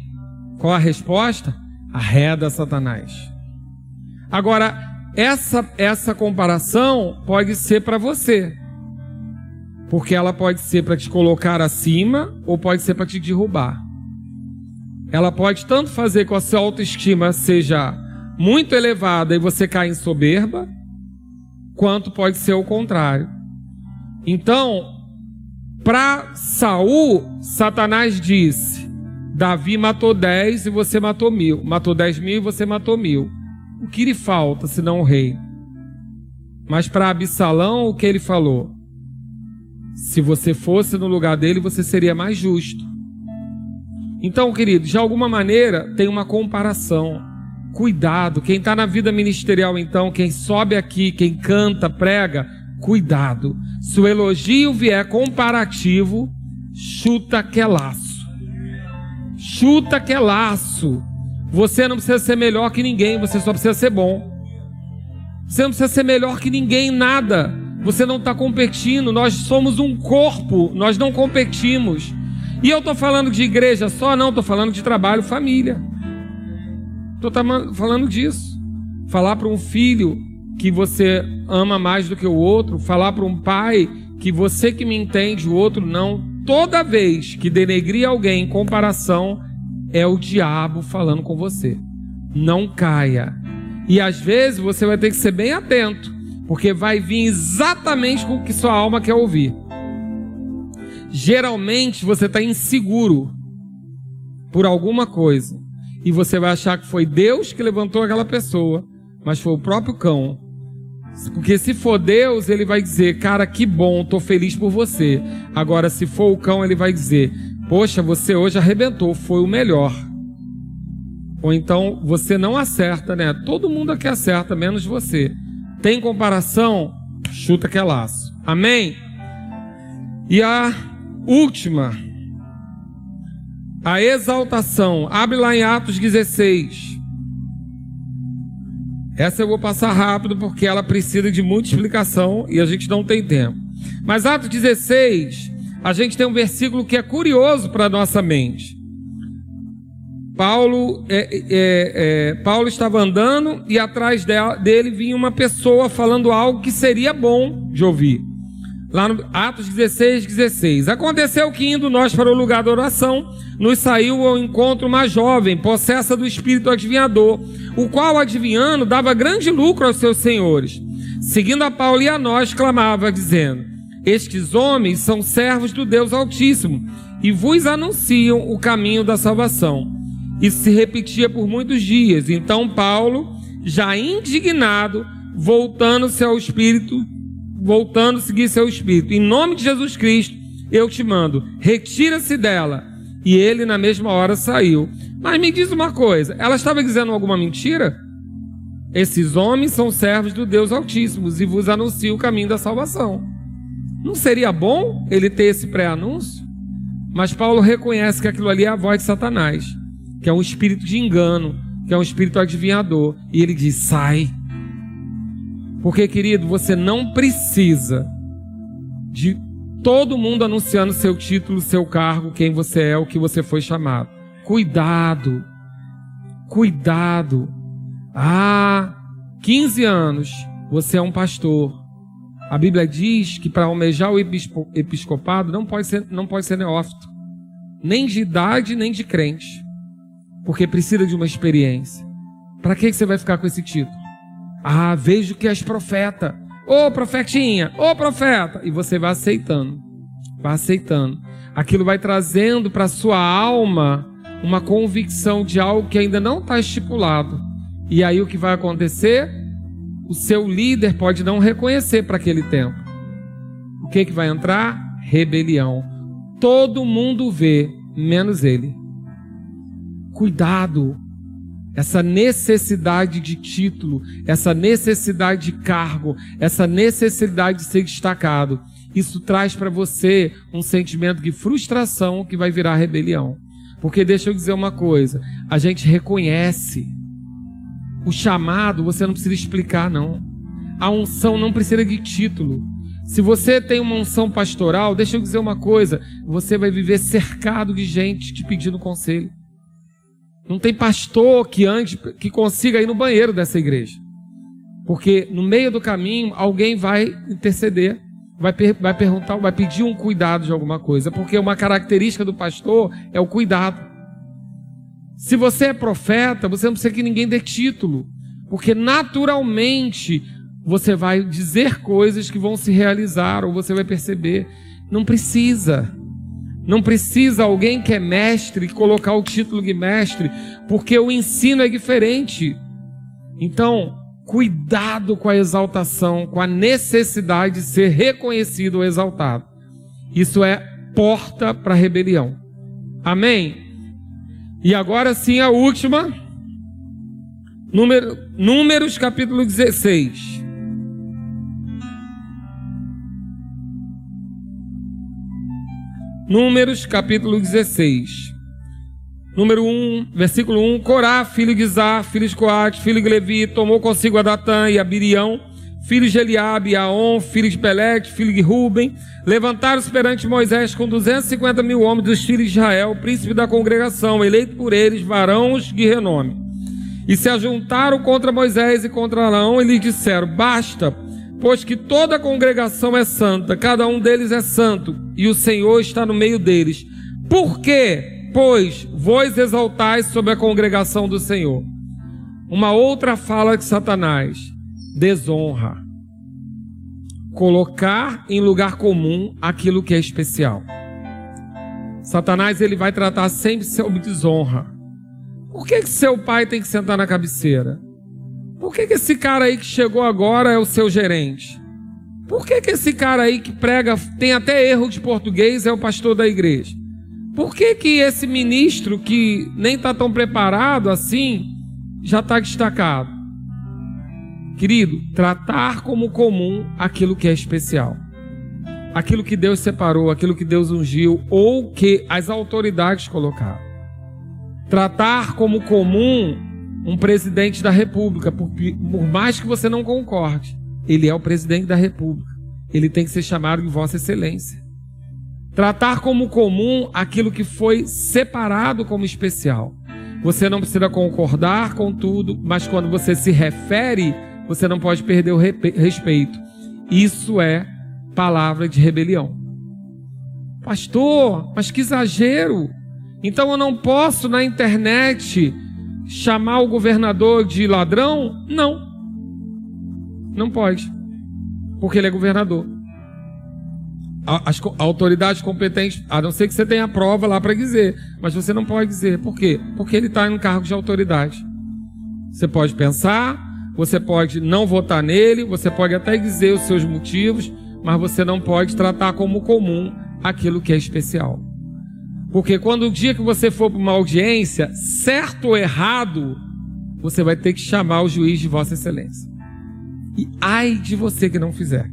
qual a resposta? Arreda Satanás. Agora, essa essa comparação pode ser para você. Porque ela pode ser para te colocar acima ou pode ser para te derrubar. Ela pode tanto fazer com a sua autoestima seja muito elevada e você cai em soberba, quanto pode ser o contrário. Então, para Saul, Satanás disse: Davi matou dez e você matou mil. Matou dez mil e você matou mil. O que lhe falta, senão o rei? Mas para Absalão, o que ele falou? Se você fosse no lugar dele, você seria mais justo. Então, querido, de alguma maneira tem uma comparação. Cuidado, quem está na vida ministerial, então, quem sobe aqui, quem canta, prega, cuidado. Se o elogio vier comparativo, chuta que é laço. Chuta que é laço. Você não precisa ser melhor que ninguém, você só precisa ser bom. Você não precisa ser melhor que ninguém, nada. Você não está competindo, nós somos um corpo, nós não competimos. E eu estou falando de igreja só, não, estou falando de trabalho, família. Estou falando disso. Falar para um filho que você ama mais do que o outro, falar para um pai que você que me entende, o outro não. Toda vez que denegrir alguém em comparação, é o diabo falando com você. Não caia. E às vezes você vai ter que ser bem atento, porque vai vir exatamente com o que sua alma quer ouvir. Geralmente você está inseguro por alguma coisa e você vai achar que foi Deus que levantou aquela pessoa, mas foi o próprio cão. Porque se for Deus, ele vai dizer: Cara, que bom, estou feliz por você. Agora, se for o cão, ele vai dizer: Poxa, você hoje arrebentou, foi o melhor. Ou então você não acerta, né? Todo mundo aqui acerta, menos você. Tem comparação? Chuta que é laço. Amém? E a última a exaltação. Abre lá em Atos 16. Essa eu vou passar rápido porque ela precisa de muita explicação e a gente não tem tempo. Mas Atos 16, a gente tem um versículo que é curioso para a nossa mente. Paulo, é, é, é, Paulo estava andando e atrás dele vinha uma pessoa falando algo que seria bom de ouvir. Lá no Atos 16, 16. Aconteceu que indo nós para o lugar da oração, nos saiu ao encontro uma jovem, possessa do espírito adivinhador, o qual, adivinhando, dava grande lucro aos seus senhores. Seguindo a Paulo e a nós, clamava, dizendo: Estes homens são servos do Deus Altíssimo e vos anunciam o caminho da salvação. Isso se repetia por muitos dias. Então Paulo, já indignado, voltando-se ao espírito, voltando a seguir seu espírito. Em nome de Jesus Cristo, eu te mando, retira-se dela. E ele, na mesma hora, saiu. Mas me diz uma coisa: ela estava dizendo alguma mentira? Esses homens são servos do Deus Altíssimo e vos anunciam o caminho da salvação. Não seria bom ele ter esse pré-anúncio? Mas Paulo reconhece que aquilo ali é a voz de Satanás, que é um espírito de engano, que é um espírito adivinhador. E ele diz: sai, porque, querido, você não precisa de todo mundo anunciando seu título, seu cargo, quem você é, o que você foi chamado. Cuidado. Cuidado. Ah, 15 anos, você é um pastor. A Bíblia diz que para almejar o episcopado não pode ser, não pode ser neófito, nem de idade, nem de crente, porque precisa de uma experiência. Para que você vai ficar com esse título? Ah, vejo que és profeta. Ô oh, profetinha, ô oh, profeta. E você vai aceitando, vai aceitando. Aquilo vai trazendo para sua alma uma convicção de algo que ainda não está estipulado. E aí o que vai acontecer? o seu líder pode não reconhecer para aquele tempo. O que, que vai entrar? Rebelião. Todo mundo vê, menos ele. Cuidado. Essa necessidade de título, essa necessidade de cargo, essa necessidade de ser destacado, isso traz para você um sentimento de frustração que vai virar rebelião. Porque deixa eu dizer uma coisa: a gente reconhece o chamado você não precisa explicar, não. A unção não precisa de título. Se você tem uma unção pastoral, deixa eu dizer uma coisa: você vai viver cercado de gente te pedindo conselho. Não tem pastor que ande, que consiga ir no banheiro dessa igreja. Porque no meio do caminho, alguém vai interceder, vai, per vai perguntar, vai pedir um cuidado de alguma coisa. Porque uma característica do pastor é o cuidado. Se você é profeta, você não precisa que ninguém dê título, porque naturalmente você vai dizer coisas que vão se realizar ou você vai perceber. Não precisa. Não precisa alguém que é mestre colocar o título de mestre, porque o ensino é diferente. Então, cuidado com a exaltação, com a necessidade de ser reconhecido ou exaltado. Isso é porta para rebelião. Amém? E agora sim a última. Número, números capítulo 16. Números capítulo 16. Número 1, versículo 1. Corá, filho de Zá, filho de Coate, filho de Levi, tomou consigo a Datã e a Birião, filhos de Eliabe, Aon, filho de Pelete, filho de Ruben, levantaram-se perante Moisés com 250 mil homens dos filhos de Israel, príncipe da congregação, eleito por eles, varãos de renome. E se ajuntaram contra Moisés e contra Arão e lhes disseram: Basta, pois que toda a congregação é santa, cada um deles é santo, e o Senhor está no meio deles. Por quê? Pois vós exaltais sobre a congregação do Senhor. Uma outra fala de Satanás desonra. Colocar em lugar comum aquilo que é especial. Satanás ele vai tratar sempre sobre desonra. Por que, que seu pai tem que sentar na cabeceira? Por que, que esse cara aí que chegou agora é o seu gerente? Por que, que esse cara aí que prega, tem até erro de português, é o pastor da igreja? Por que, que esse ministro que nem está tão preparado assim já está destacado? Querido, tratar como comum aquilo que é especial. Aquilo que Deus separou, aquilo que Deus ungiu ou que as autoridades colocaram. Tratar como comum um presidente da República, por, por mais que você não concorde, ele é o presidente da República. Ele tem que ser chamado de Vossa Excelência. Tratar como comum aquilo que foi separado como especial. Você não precisa concordar com tudo, mas quando você se refere você não pode perder o respeito. Isso é palavra de rebelião. Pastor, mas que exagero! Então eu não posso na internet chamar o governador de ladrão? Não. Não pode. Porque ele é governador. As autoridades competentes, a não ser que você tenha prova lá para dizer, mas você não pode dizer. Por quê? Porque ele está em um cargo de autoridade. Você pode pensar, você pode não votar nele, você pode até dizer os seus motivos, mas você não pode tratar como comum aquilo que é especial. Porque quando o dia que você for para uma audiência, certo ou errado, você vai ter que chamar o juiz de Vossa Excelência. E ai de você que não fizer.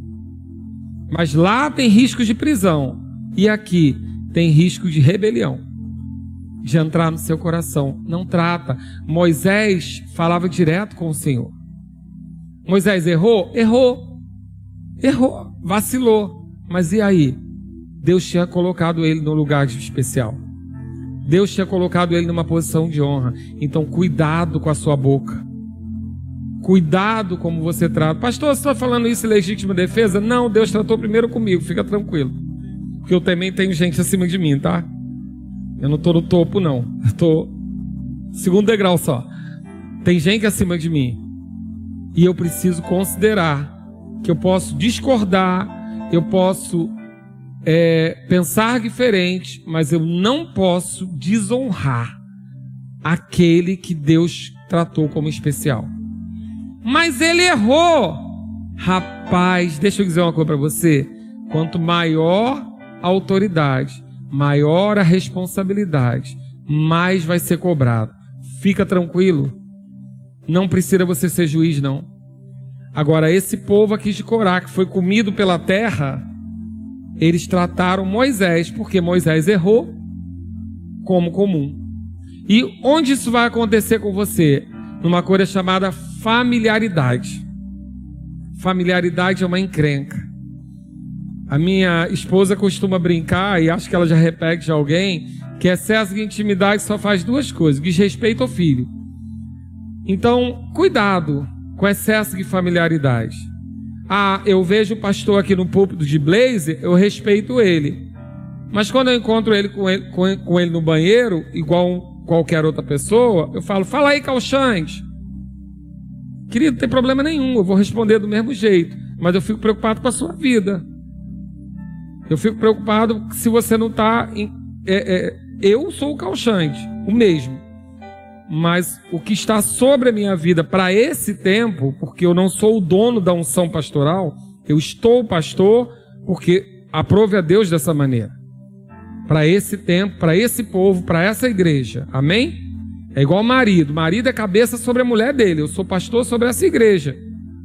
Mas lá tem riscos de prisão. E aqui tem risco de rebelião. De entrar no seu coração. Não trata. Moisés falava direto com o Senhor. Moisés errou? Errou. Errou. Vacilou. Mas e aí? Deus tinha colocado ele no lugar especial. Deus tinha colocado ele numa posição de honra. Então, cuidado com a sua boca. Cuidado como você trata. Pastor, você está falando isso em legítima defesa? Não, Deus tratou primeiro comigo, fica tranquilo. Porque eu também tenho gente acima de mim, tá? Eu não estou no topo, não. Estou segundo degrau só. Tem gente acima de mim. E eu preciso considerar que eu posso discordar, eu posso é, pensar diferente, mas eu não posso desonrar aquele que Deus tratou como especial. Mas ele errou. Rapaz, deixa eu dizer uma coisa para você. Quanto maior a autoridade, maior a responsabilidade, mais vai ser cobrado. Fica tranquilo. Não precisa você ser juiz, não. Agora, esse povo aqui de Corá, que foi comido pela terra, eles trataram Moisés, porque Moisés errou, como comum. E onde isso vai acontecer com você? Numa coisa chamada familiaridade. Familiaridade é uma encrenca. A minha esposa costuma brincar, e acho que ela já repete de alguém, que excesso de intimidade só faz duas coisas: desrespeito ao filho. Então, cuidado com excesso de familiaridade. Ah, eu vejo o pastor aqui no púlpito de blazer, eu respeito ele. Mas quando eu encontro ele com ele, com, ele no banheiro, igual qualquer outra pessoa, eu falo, fala aí, calchante. Querido, não tem problema nenhum, eu vou responder do mesmo jeito. Mas eu fico preocupado com a sua vida. Eu fico preocupado se você não está. É, é, eu sou o calchante, o mesmo. Mas o que está sobre a minha vida para esse tempo, porque eu não sou o dono da unção pastoral, eu estou pastor porque aprove a Deus dessa maneira. Para esse tempo, para esse povo, para essa igreja. Amém? É igual marido. Marido é cabeça sobre a mulher dele. Eu sou pastor sobre essa igreja.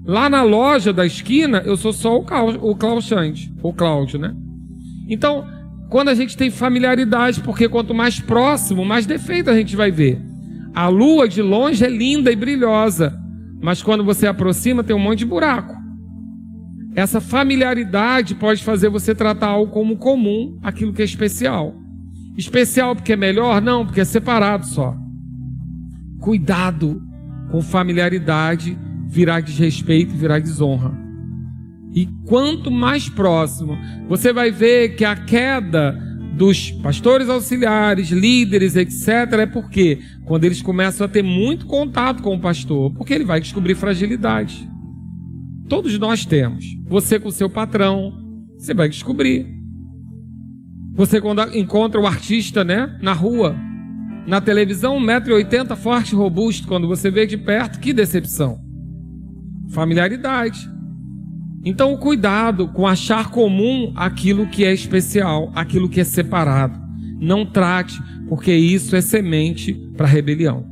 Lá na loja da esquina, eu sou só o, o Clauchante, o Cláudio, né? Então, quando a gente tem familiaridade, porque quanto mais próximo, mais defeito a gente vai ver. A lua de longe é linda e brilhosa, mas quando você aproxima tem um monte de buraco. Essa familiaridade pode fazer você tratar algo como comum, aquilo que é especial. Especial porque é melhor? Não, porque é separado só. Cuidado com familiaridade, virar desrespeito, virar desonra. E quanto mais próximo, você vai ver que a queda dos pastores auxiliares, líderes, etc., é porque quando eles começam a ter muito contato com o pastor, porque ele vai descobrir fragilidade. Todos nós temos. Você com seu patrão, você vai descobrir. Você quando encontra o artista, né, na rua, na televisão, 1,80m, forte, robusto, quando você vê de perto, que decepção. Familiaridade. Então, cuidado com achar comum aquilo que é especial, aquilo que é separado. Não trate, porque isso é semente para rebelião.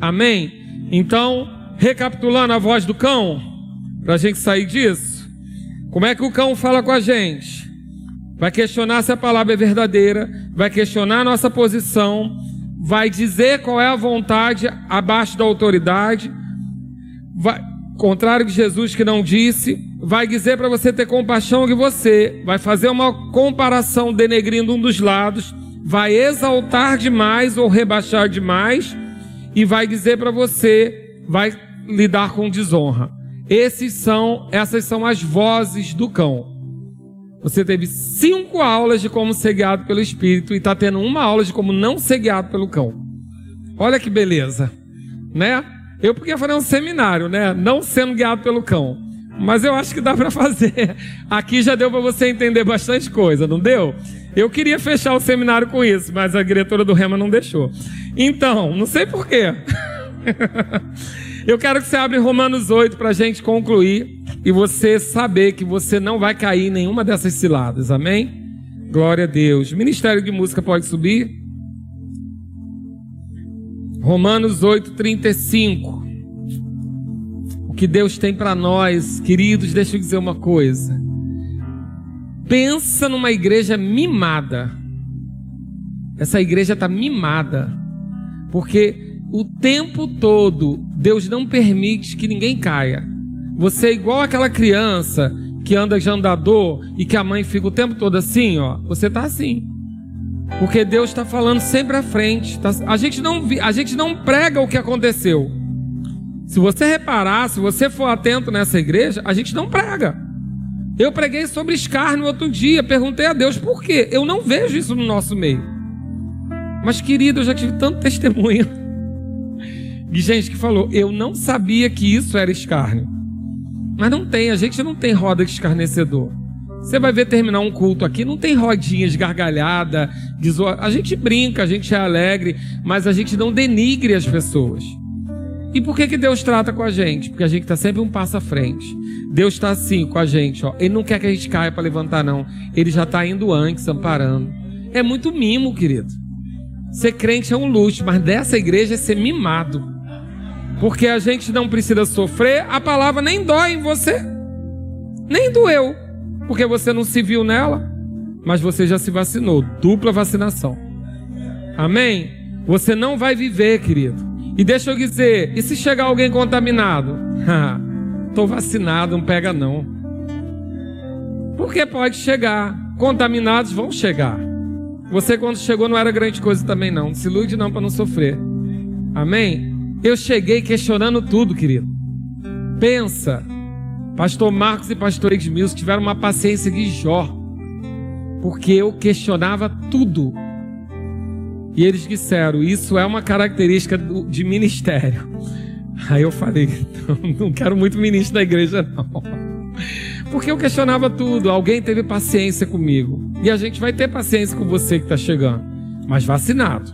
Amém? Então, recapitulando a voz do cão, para a gente sair disso, como é que o cão fala com a gente? Vai questionar se a palavra é verdadeira, vai questionar a nossa posição, vai dizer qual é a vontade abaixo da autoridade, vai, contrário de Jesus que não disse, vai dizer para você ter compaixão de você, vai fazer uma comparação denegrindo um dos lados, vai exaltar demais ou rebaixar demais e vai dizer para você, vai lidar com desonra. Esses são, essas são as vozes do cão. Você teve cinco aulas de como ser guiado pelo Espírito e está tendo uma aula de como não ser guiado pelo cão. Olha que beleza, né? Eu podia fazer um seminário, né? Não sendo guiado pelo cão. Mas eu acho que dá para <laughs> fazer. Aqui já deu para você entender bastante coisa, não deu? Eu queria fechar o seminário com isso, mas a diretora do Rema não deixou. Então, não sei porquê. <laughs> eu quero que você abra Romanos 8 para a gente concluir e você saber que você não vai cair em nenhuma dessas ciladas, amém? Glória a Deus. Ministério de Música pode subir. Romanos 8, 35. O que Deus tem para nós, queridos, deixa eu dizer uma coisa. Pensa numa igreja mimada. Essa igreja está mimada. Porque o tempo todo Deus não permite que ninguém caia. Você é igual aquela criança que anda de andador e que a mãe fica o tempo todo assim, ó. Você está assim. Porque Deus está falando sempre à frente. Tá? A, gente não, a gente não prega o que aconteceu. Se você reparar, se você for atento nessa igreja, a gente não prega. Eu preguei sobre escárnio outro dia, perguntei a Deus por quê. Eu não vejo isso no nosso meio. Mas, querido, eu já tive tanto <laughs> testemunho de gente que falou: eu não sabia que isso era escárnio. Mas não tem, a gente não tem roda de escarnecedor. Você vai ver terminar um culto aqui, não tem rodinha de gargalhada, de zoa... a gente brinca, a gente é alegre, mas a gente não denigre as pessoas. E por que, que Deus trata com a gente? Porque a gente está sempre um passo à frente. Deus está assim com a gente, ó. Ele não quer que a gente caia para levantar, não. Ele já está indo antes, amparando. É muito mimo, querido. Ser crente é um luxo, mas dessa igreja é ser mimado. Porque a gente não precisa sofrer, a palavra nem dói em você. Nem doeu. Porque você não se viu nela, mas você já se vacinou. Dupla vacinação. Amém? Você não vai viver, querido. E deixa eu dizer, e se chegar alguém contaminado? <laughs> Estou vacinado, não pega não. Porque pode chegar. Contaminados vão chegar. Você quando chegou não era grande coisa também não. Não se ilude não para não sofrer. Amém? Eu cheguei questionando tudo, querido. Pensa, pastor Marcos e pastor Edmilson tiveram uma paciência de Jó. Porque eu questionava tudo. E eles disseram: Isso é uma característica de ministério. <laughs> Aí eu falei: Não quero muito ministro da igreja, não. <laughs> Porque eu questionava tudo. Alguém teve paciência comigo. E a gente vai ter paciência com você que está chegando. Mas vacinado.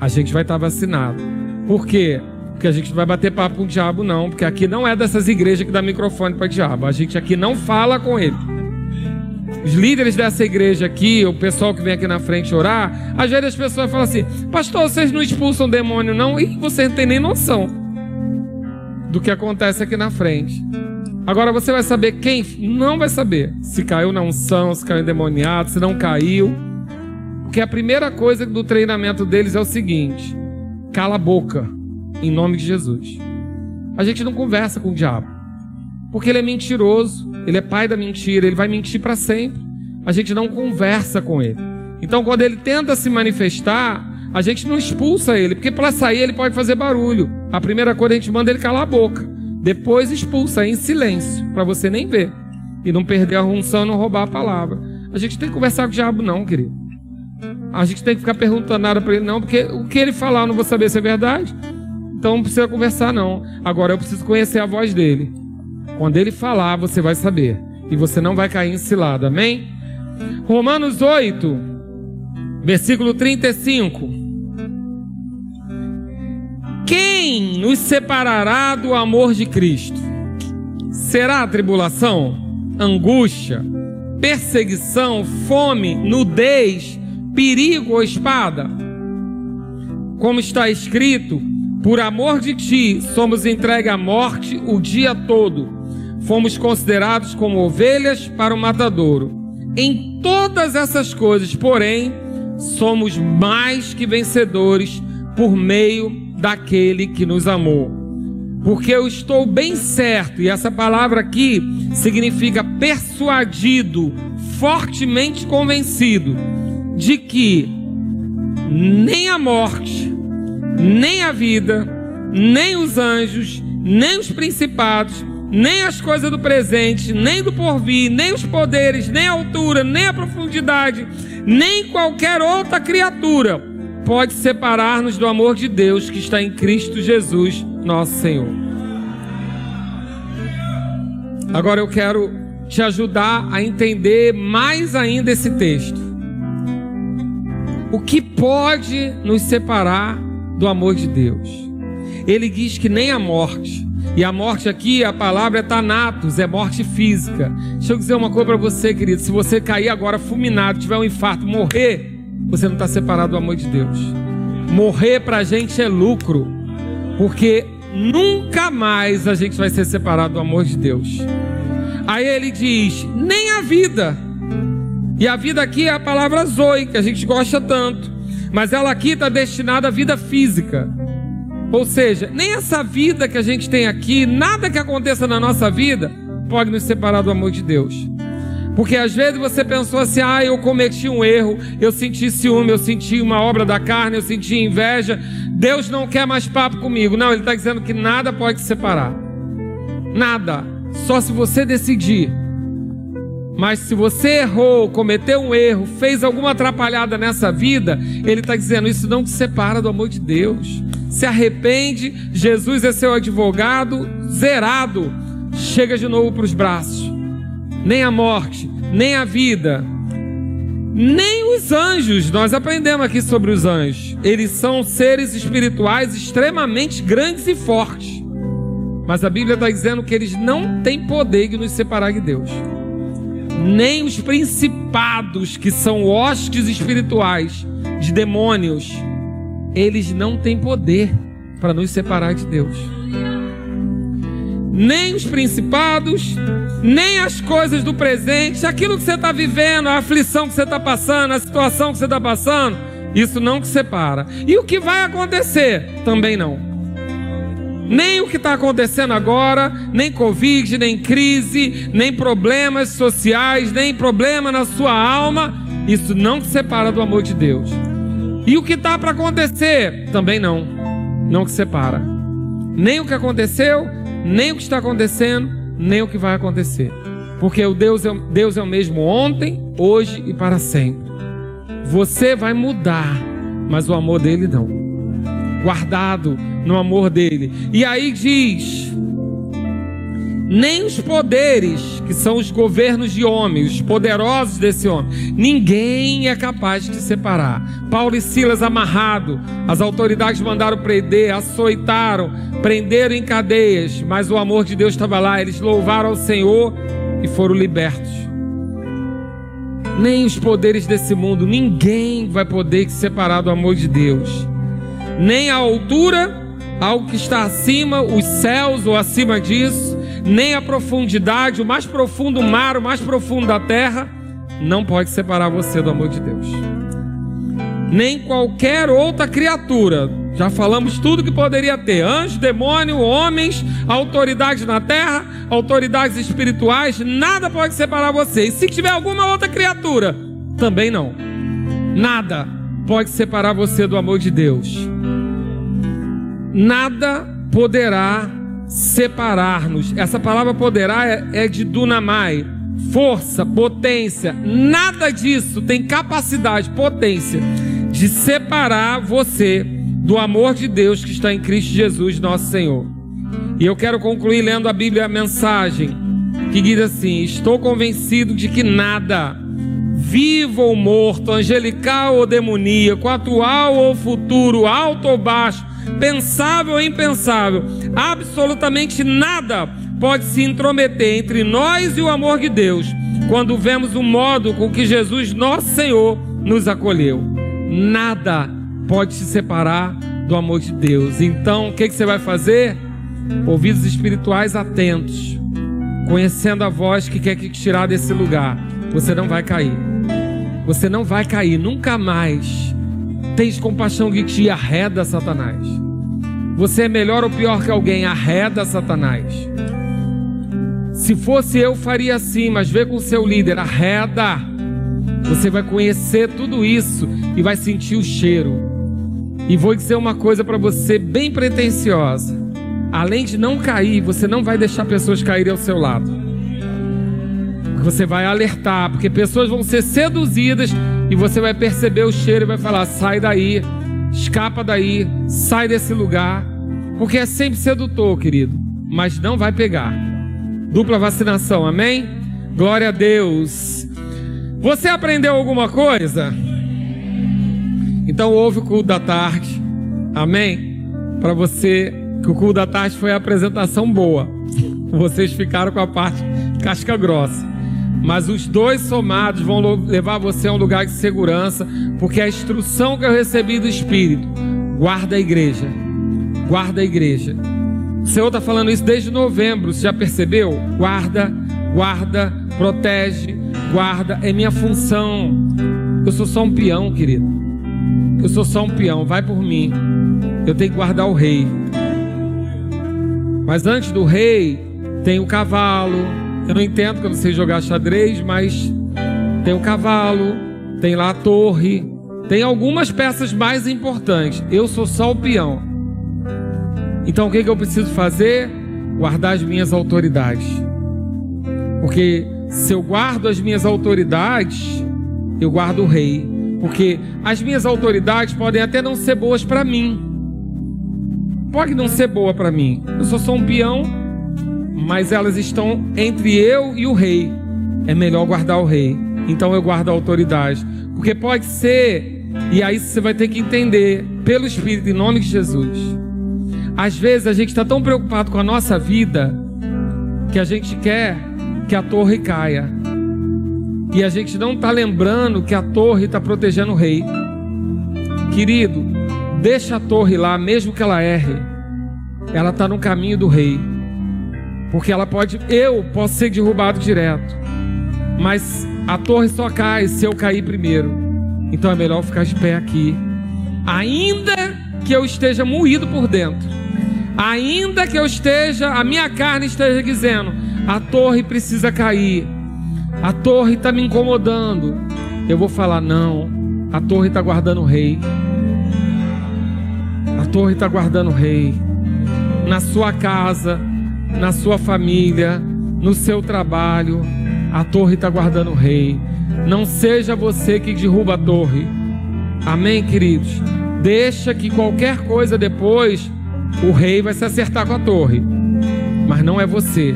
A gente vai estar tá vacinado. Por quê? Porque a gente não vai bater papo com o diabo, não. Porque aqui não é dessas igrejas que dá microfone para diabo. A gente aqui não fala com ele. Os líderes dessa igreja aqui, o pessoal que vem aqui na frente orar, às vezes as pessoas falam assim: Pastor, vocês não expulsam demônio, não? E você não tem nem noção do que acontece aqui na frente. Agora você vai saber quem? Não vai saber. Se caiu na unção, se caiu endemoniado, se não caiu. Porque a primeira coisa do treinamento deles é o seguinte: cala a boca, em nome de Jesus. A gente não conversa com o diabo. Porque ele é mentiroso, ele é pai da mentira, ele vai mentir para sempre. A gente não conversa com ele. Então, quando ele tenta se manifestar, a gente não expulsa ele, porque para sair ele pode fazer barulho. A primeira coisa a gente manda ele calar a boca. Depois expulsa em silêncio, para você nem ver. E não perder a unção não roubar a palavra. A gente tem que conversar com o diabo, não, querido. A gente tem que ficar perguntando nada para ele, não, porque o que ele falar eu não vou saber se é verdade. Então não precisa conversar, não. Agora eu preciso conhecer a voz dele. Quando ele falar, você vai saber. E você não vai cair em cilada. Amém? Romanos 8, versículo 35. Quem nos separará do amor de Cristo? Será tribulação, angústia, perseguição, fome, nudez, perigo ou espada? Como está escrito, por amor de ti somos entregues à morte o dia todo, fomos considerados como ovelhas para o matadouro. Em todas essas coisas, porém, somos mais que vencedores por meio daquele que nos amou. Porque eu estou bem certo, e essa palavra aqui significa persuadido, fortemente convencido, de que nem a morte, nem a vida, nem os anjos, nem os principados, nem as coisas do presente, nem do porvir, nem os poderes, nem a altura, nem a profundidade, nem qualquer outra criatura pode separar-nos do amor de Deus que está em Cristo Jesus, nosso Senhor. Agora eu quero te ajudar a entender mais ainda esse texto. O que pode nos separar do amor de Deus? Ele diz que nem a morte, e a morte aqui, a palavra é tanatos, é morte física. Deixa eu dizer uma coisa para você, querido. Se você cair agora fulminado, tiver um infarto, morrer, você não está separado do amor de Deus. Morrer para a gente é lucro, porque nunca mais a gente vai ser separado do amor de Deus. Aí ele diz: nem a vida. E a vida aqui é a palavra zoe, que a gente gosta tanto. Mas ela aqui está destinada à vida física. Ou seja, nem essa vida que a gente tem aqui, nada que aconteça na nossa vida, pode nos separar do amor de Deus. Porque às vezes você pensou assim: ah, eu cometi um erro, eu senti ciúme, eu senti uma obra da carne, eu senti inveja Deus não quer mais papo comigo. Não, Ele está dizendo que nada pode separar. Nada. Só se você decidir. Mas se você errou, cometeu um erro, fez alguma atrapalhada nessa vida, Ele está dizendo: isso não te separa do amor de Deus. Se arrepende, Jesus é seu advogado, zerado. Chega de novo para os braços. Nem a morte, nem a vida, nem os anjos. Nós aprendemos aqui sobre os anjos. Eles são seres espirituais extremamente grandes e fortes. Mas a Bíblia está dizendo que eles não têm poder de nos separar de Deus nem os principados, que são hostes espirituais de demônios, eles não têm poder para nos separar de Deus. Nem os principados, nem as coisas do presente, aquilo que você está vivendo, a aflição que você está passando, a situação que você está passando, isso não te separa. E o que vai acontecer? Também não. Nem o que está acontecendo agora, nem Covid, nem crise, nem problemas sociais, nem problema na sua alma, isso não te separa do amor de Deus. E o que está para acontecer? Também não. Não te separa. Nem o que aconteceu, nem o que está acontecendo, nem o que vai acontecer. Porque o Deus é, Deus é o mesmo ontem, hoje e para sempre. Você vai mudar, mas o amor dele não. Guardado no amor dele. E aí diz: nem os poderes, que são os governos de homens, os poderosos desse homem, ninguém é capaz de separar. Paulo e Silas amarrado, as autoridades mandaram prender, açoitaram, prenderam em cadeias, mas o amor de Deus estava lá, eles louvaram ao Senhor e foram libertos. Nem os poderes desse mundo, ninguém vai poder se separar do amor de Deus. Nem a altura, algo que está acima, os céus ou acima disso, nem a profundidade, o mais profundo mar, o mais profundo da terra, não pode separar você do amor de Deus. Nem qualquer outra criatura, já falamos tudo que poderia ter: anjo, demônio, homens, autoridades na terra, autoridades espirituais, nada pode separar você. E se tiver alguma outra criatura, também não. Nada pode separar você do amor de Deus nada poderá separar-nos. Essa palavra poderá é, é de dunamai, força, potência. Nada disso tem capacidade, potência de separar você do amor de Deus que está em Cristo Jesus, nosso Senhor. E eu quero concluir lendo a Bíblia, a mensagem que diz assim: Estou convencido de que nada, vivo ou morto, angelical ou demoníaco, atual ou futuro, alto ou baixo, pensável ou impensável, absolutamente nada pode se intrometer entre nós e o amor de Deus, quando vemos o modo com que Jesus, nosso Senhor, nos acolheu. Nada pode se separar do amor de Deus. Então, o que, que você vai fazer? Ouvidos espirituais atentos, conhecendo a voz que quer te tirar desse lugar. Você não vai cair. Você não vai cair, nunca mais. Tens compaixão que te arreda, Satanás. Você é melhor ou pior que alguém? Arreda Satanás. Se fosse eu, faria assim, mas vê com seu líder, arreda. Você vai conhecer tudo isso e vai sentir o cheiro. E vou dizer uma coisa para você bem pretensiosa. Além de não cair, você não vai deixar pessoas caírem ao seu lado. Você vai alertar, porque pessoas vão ser seduzidas e você vai perceber o cheiro e vai falar: sai daí, escapa daí, sai desse lugar, porque é sempre sedutor, querido, mas não vai pegar. Dupla vacinação, amém? Glória a Deus. Você aprendeu alguma coisa? Então ouve o culto da tarde, amém? Para você, que o culto da tarde foi a apresentação boa. Vocês ficaram com a parte casca grossa. Mas os dois somados vão levar você a um lugar de segurança, porque a instrução que eu recebi do Espírito, guarda a igreja. Guarda a igreja. O Senhor está falando isso desde novembro, você já percebeu? Guarda, guarda, protege, guarda, é minha função. Eu sou só um peão, querido. Eu sou só um peão, vai por mim. Eu tenho que guardar o rei. Mas antes do rei, tem o cavalo, eu não entendo não sei jogar xadrez, mas tem o cavalo, tem lá a torre, Tem algumas peças mais importantes. Eu sou só o peão. Então o que, que eu preciso fazer? Guardar as minhas autoridades. Porque se eu guardo as minhas autoridades, eu guardo o rei. Porque as minhas autoridades podem até não ser boas para mim. Pode não ser boa para mim. Eu sou só um peão, mas elas estão entre eu e o rei. É melhor guardar o rei. Então eu guardo a autoridade. Porque pode ser, e aí você vai ter que entender, pelo Espírito, em nome de Jesus. Às vezes a gente está tão preocupado com a nossa vida que a gente quer que a torre caia. E a gente não está lembrando que a torre está protegendo o rei. Querido, deixa a torre lá, mesmo que ela erre. Ela está no caminho do rei. Porque ela pode, eu posso ser derrubado direto. Mas a torre só cai se eu cair primeiro. Então é melhor ficar de pé aqui. Ainda que eu esteja moído por dentro. Ainda que eu esteja, a minha carne esteja dizendo, a torre precisa cair a torre está me incomodando. Eu vou falar: não, a torre está guardando o rei. A torre está guardando o rei. Na sua casa, na sua família, no seu trabalho, a torre está guardando o rei. Não seja você que derruba a torre. Amém, queridos? Deixa que qualquer coisa depois, o rei vai se acertar com a torre. Mas não é você.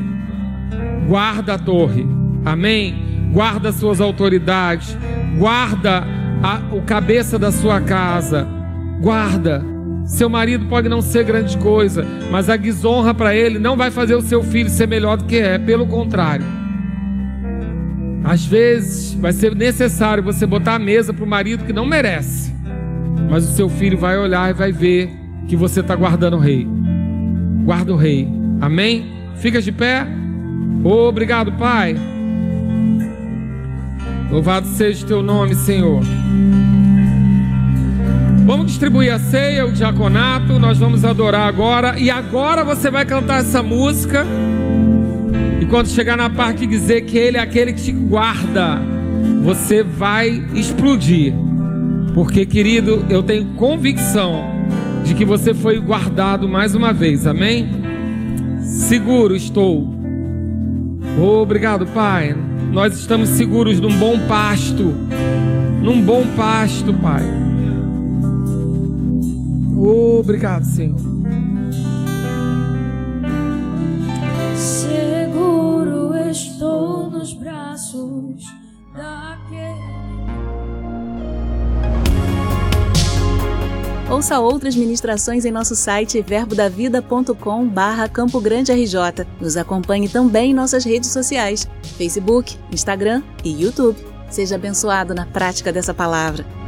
Guarda a torre. Amém? Guarda suas autoridades, guarda a, o cabeça da sua casa, guarda. Seu marido pode não ser grande coisa, mas a desonra para ele não vai fazer o seu filho ser melhor do que é, pelo contrário. Às vezes vai ser necessário você botar a mesa para o marido que não merece, mas o seu filho vai olhar e vai ver que você está guardando o rei. Guarda o rei. Amém? Fica de pé. Obrigado, Pai. Louvado seja o teu nome, Senhor. Vamos distribuir a ceia, o diaconato. Nós vamos adorar agora. E agora você vai cantar essa música. E quando chegar na parte de dizer que Ele é aquele que te guarda, você vai explodir. Porque, querido, eu tenho convicção de que você foi guardado mais uma vez. Amém? Seguro estou. Obrigado, Pai. Nós estamos seguros num bom pasto. Num bom pasto, Pai. Obrigado, Senhor. Seguro estou nos braços daquele. Ouça outras ministrações em nosso site verbodavida.com barra Campo Grande RJ. Nos acompanhe também em nossas redes sociais, Facebook, Instagram e YouTube. Seja abençoado na prática dessa palavra.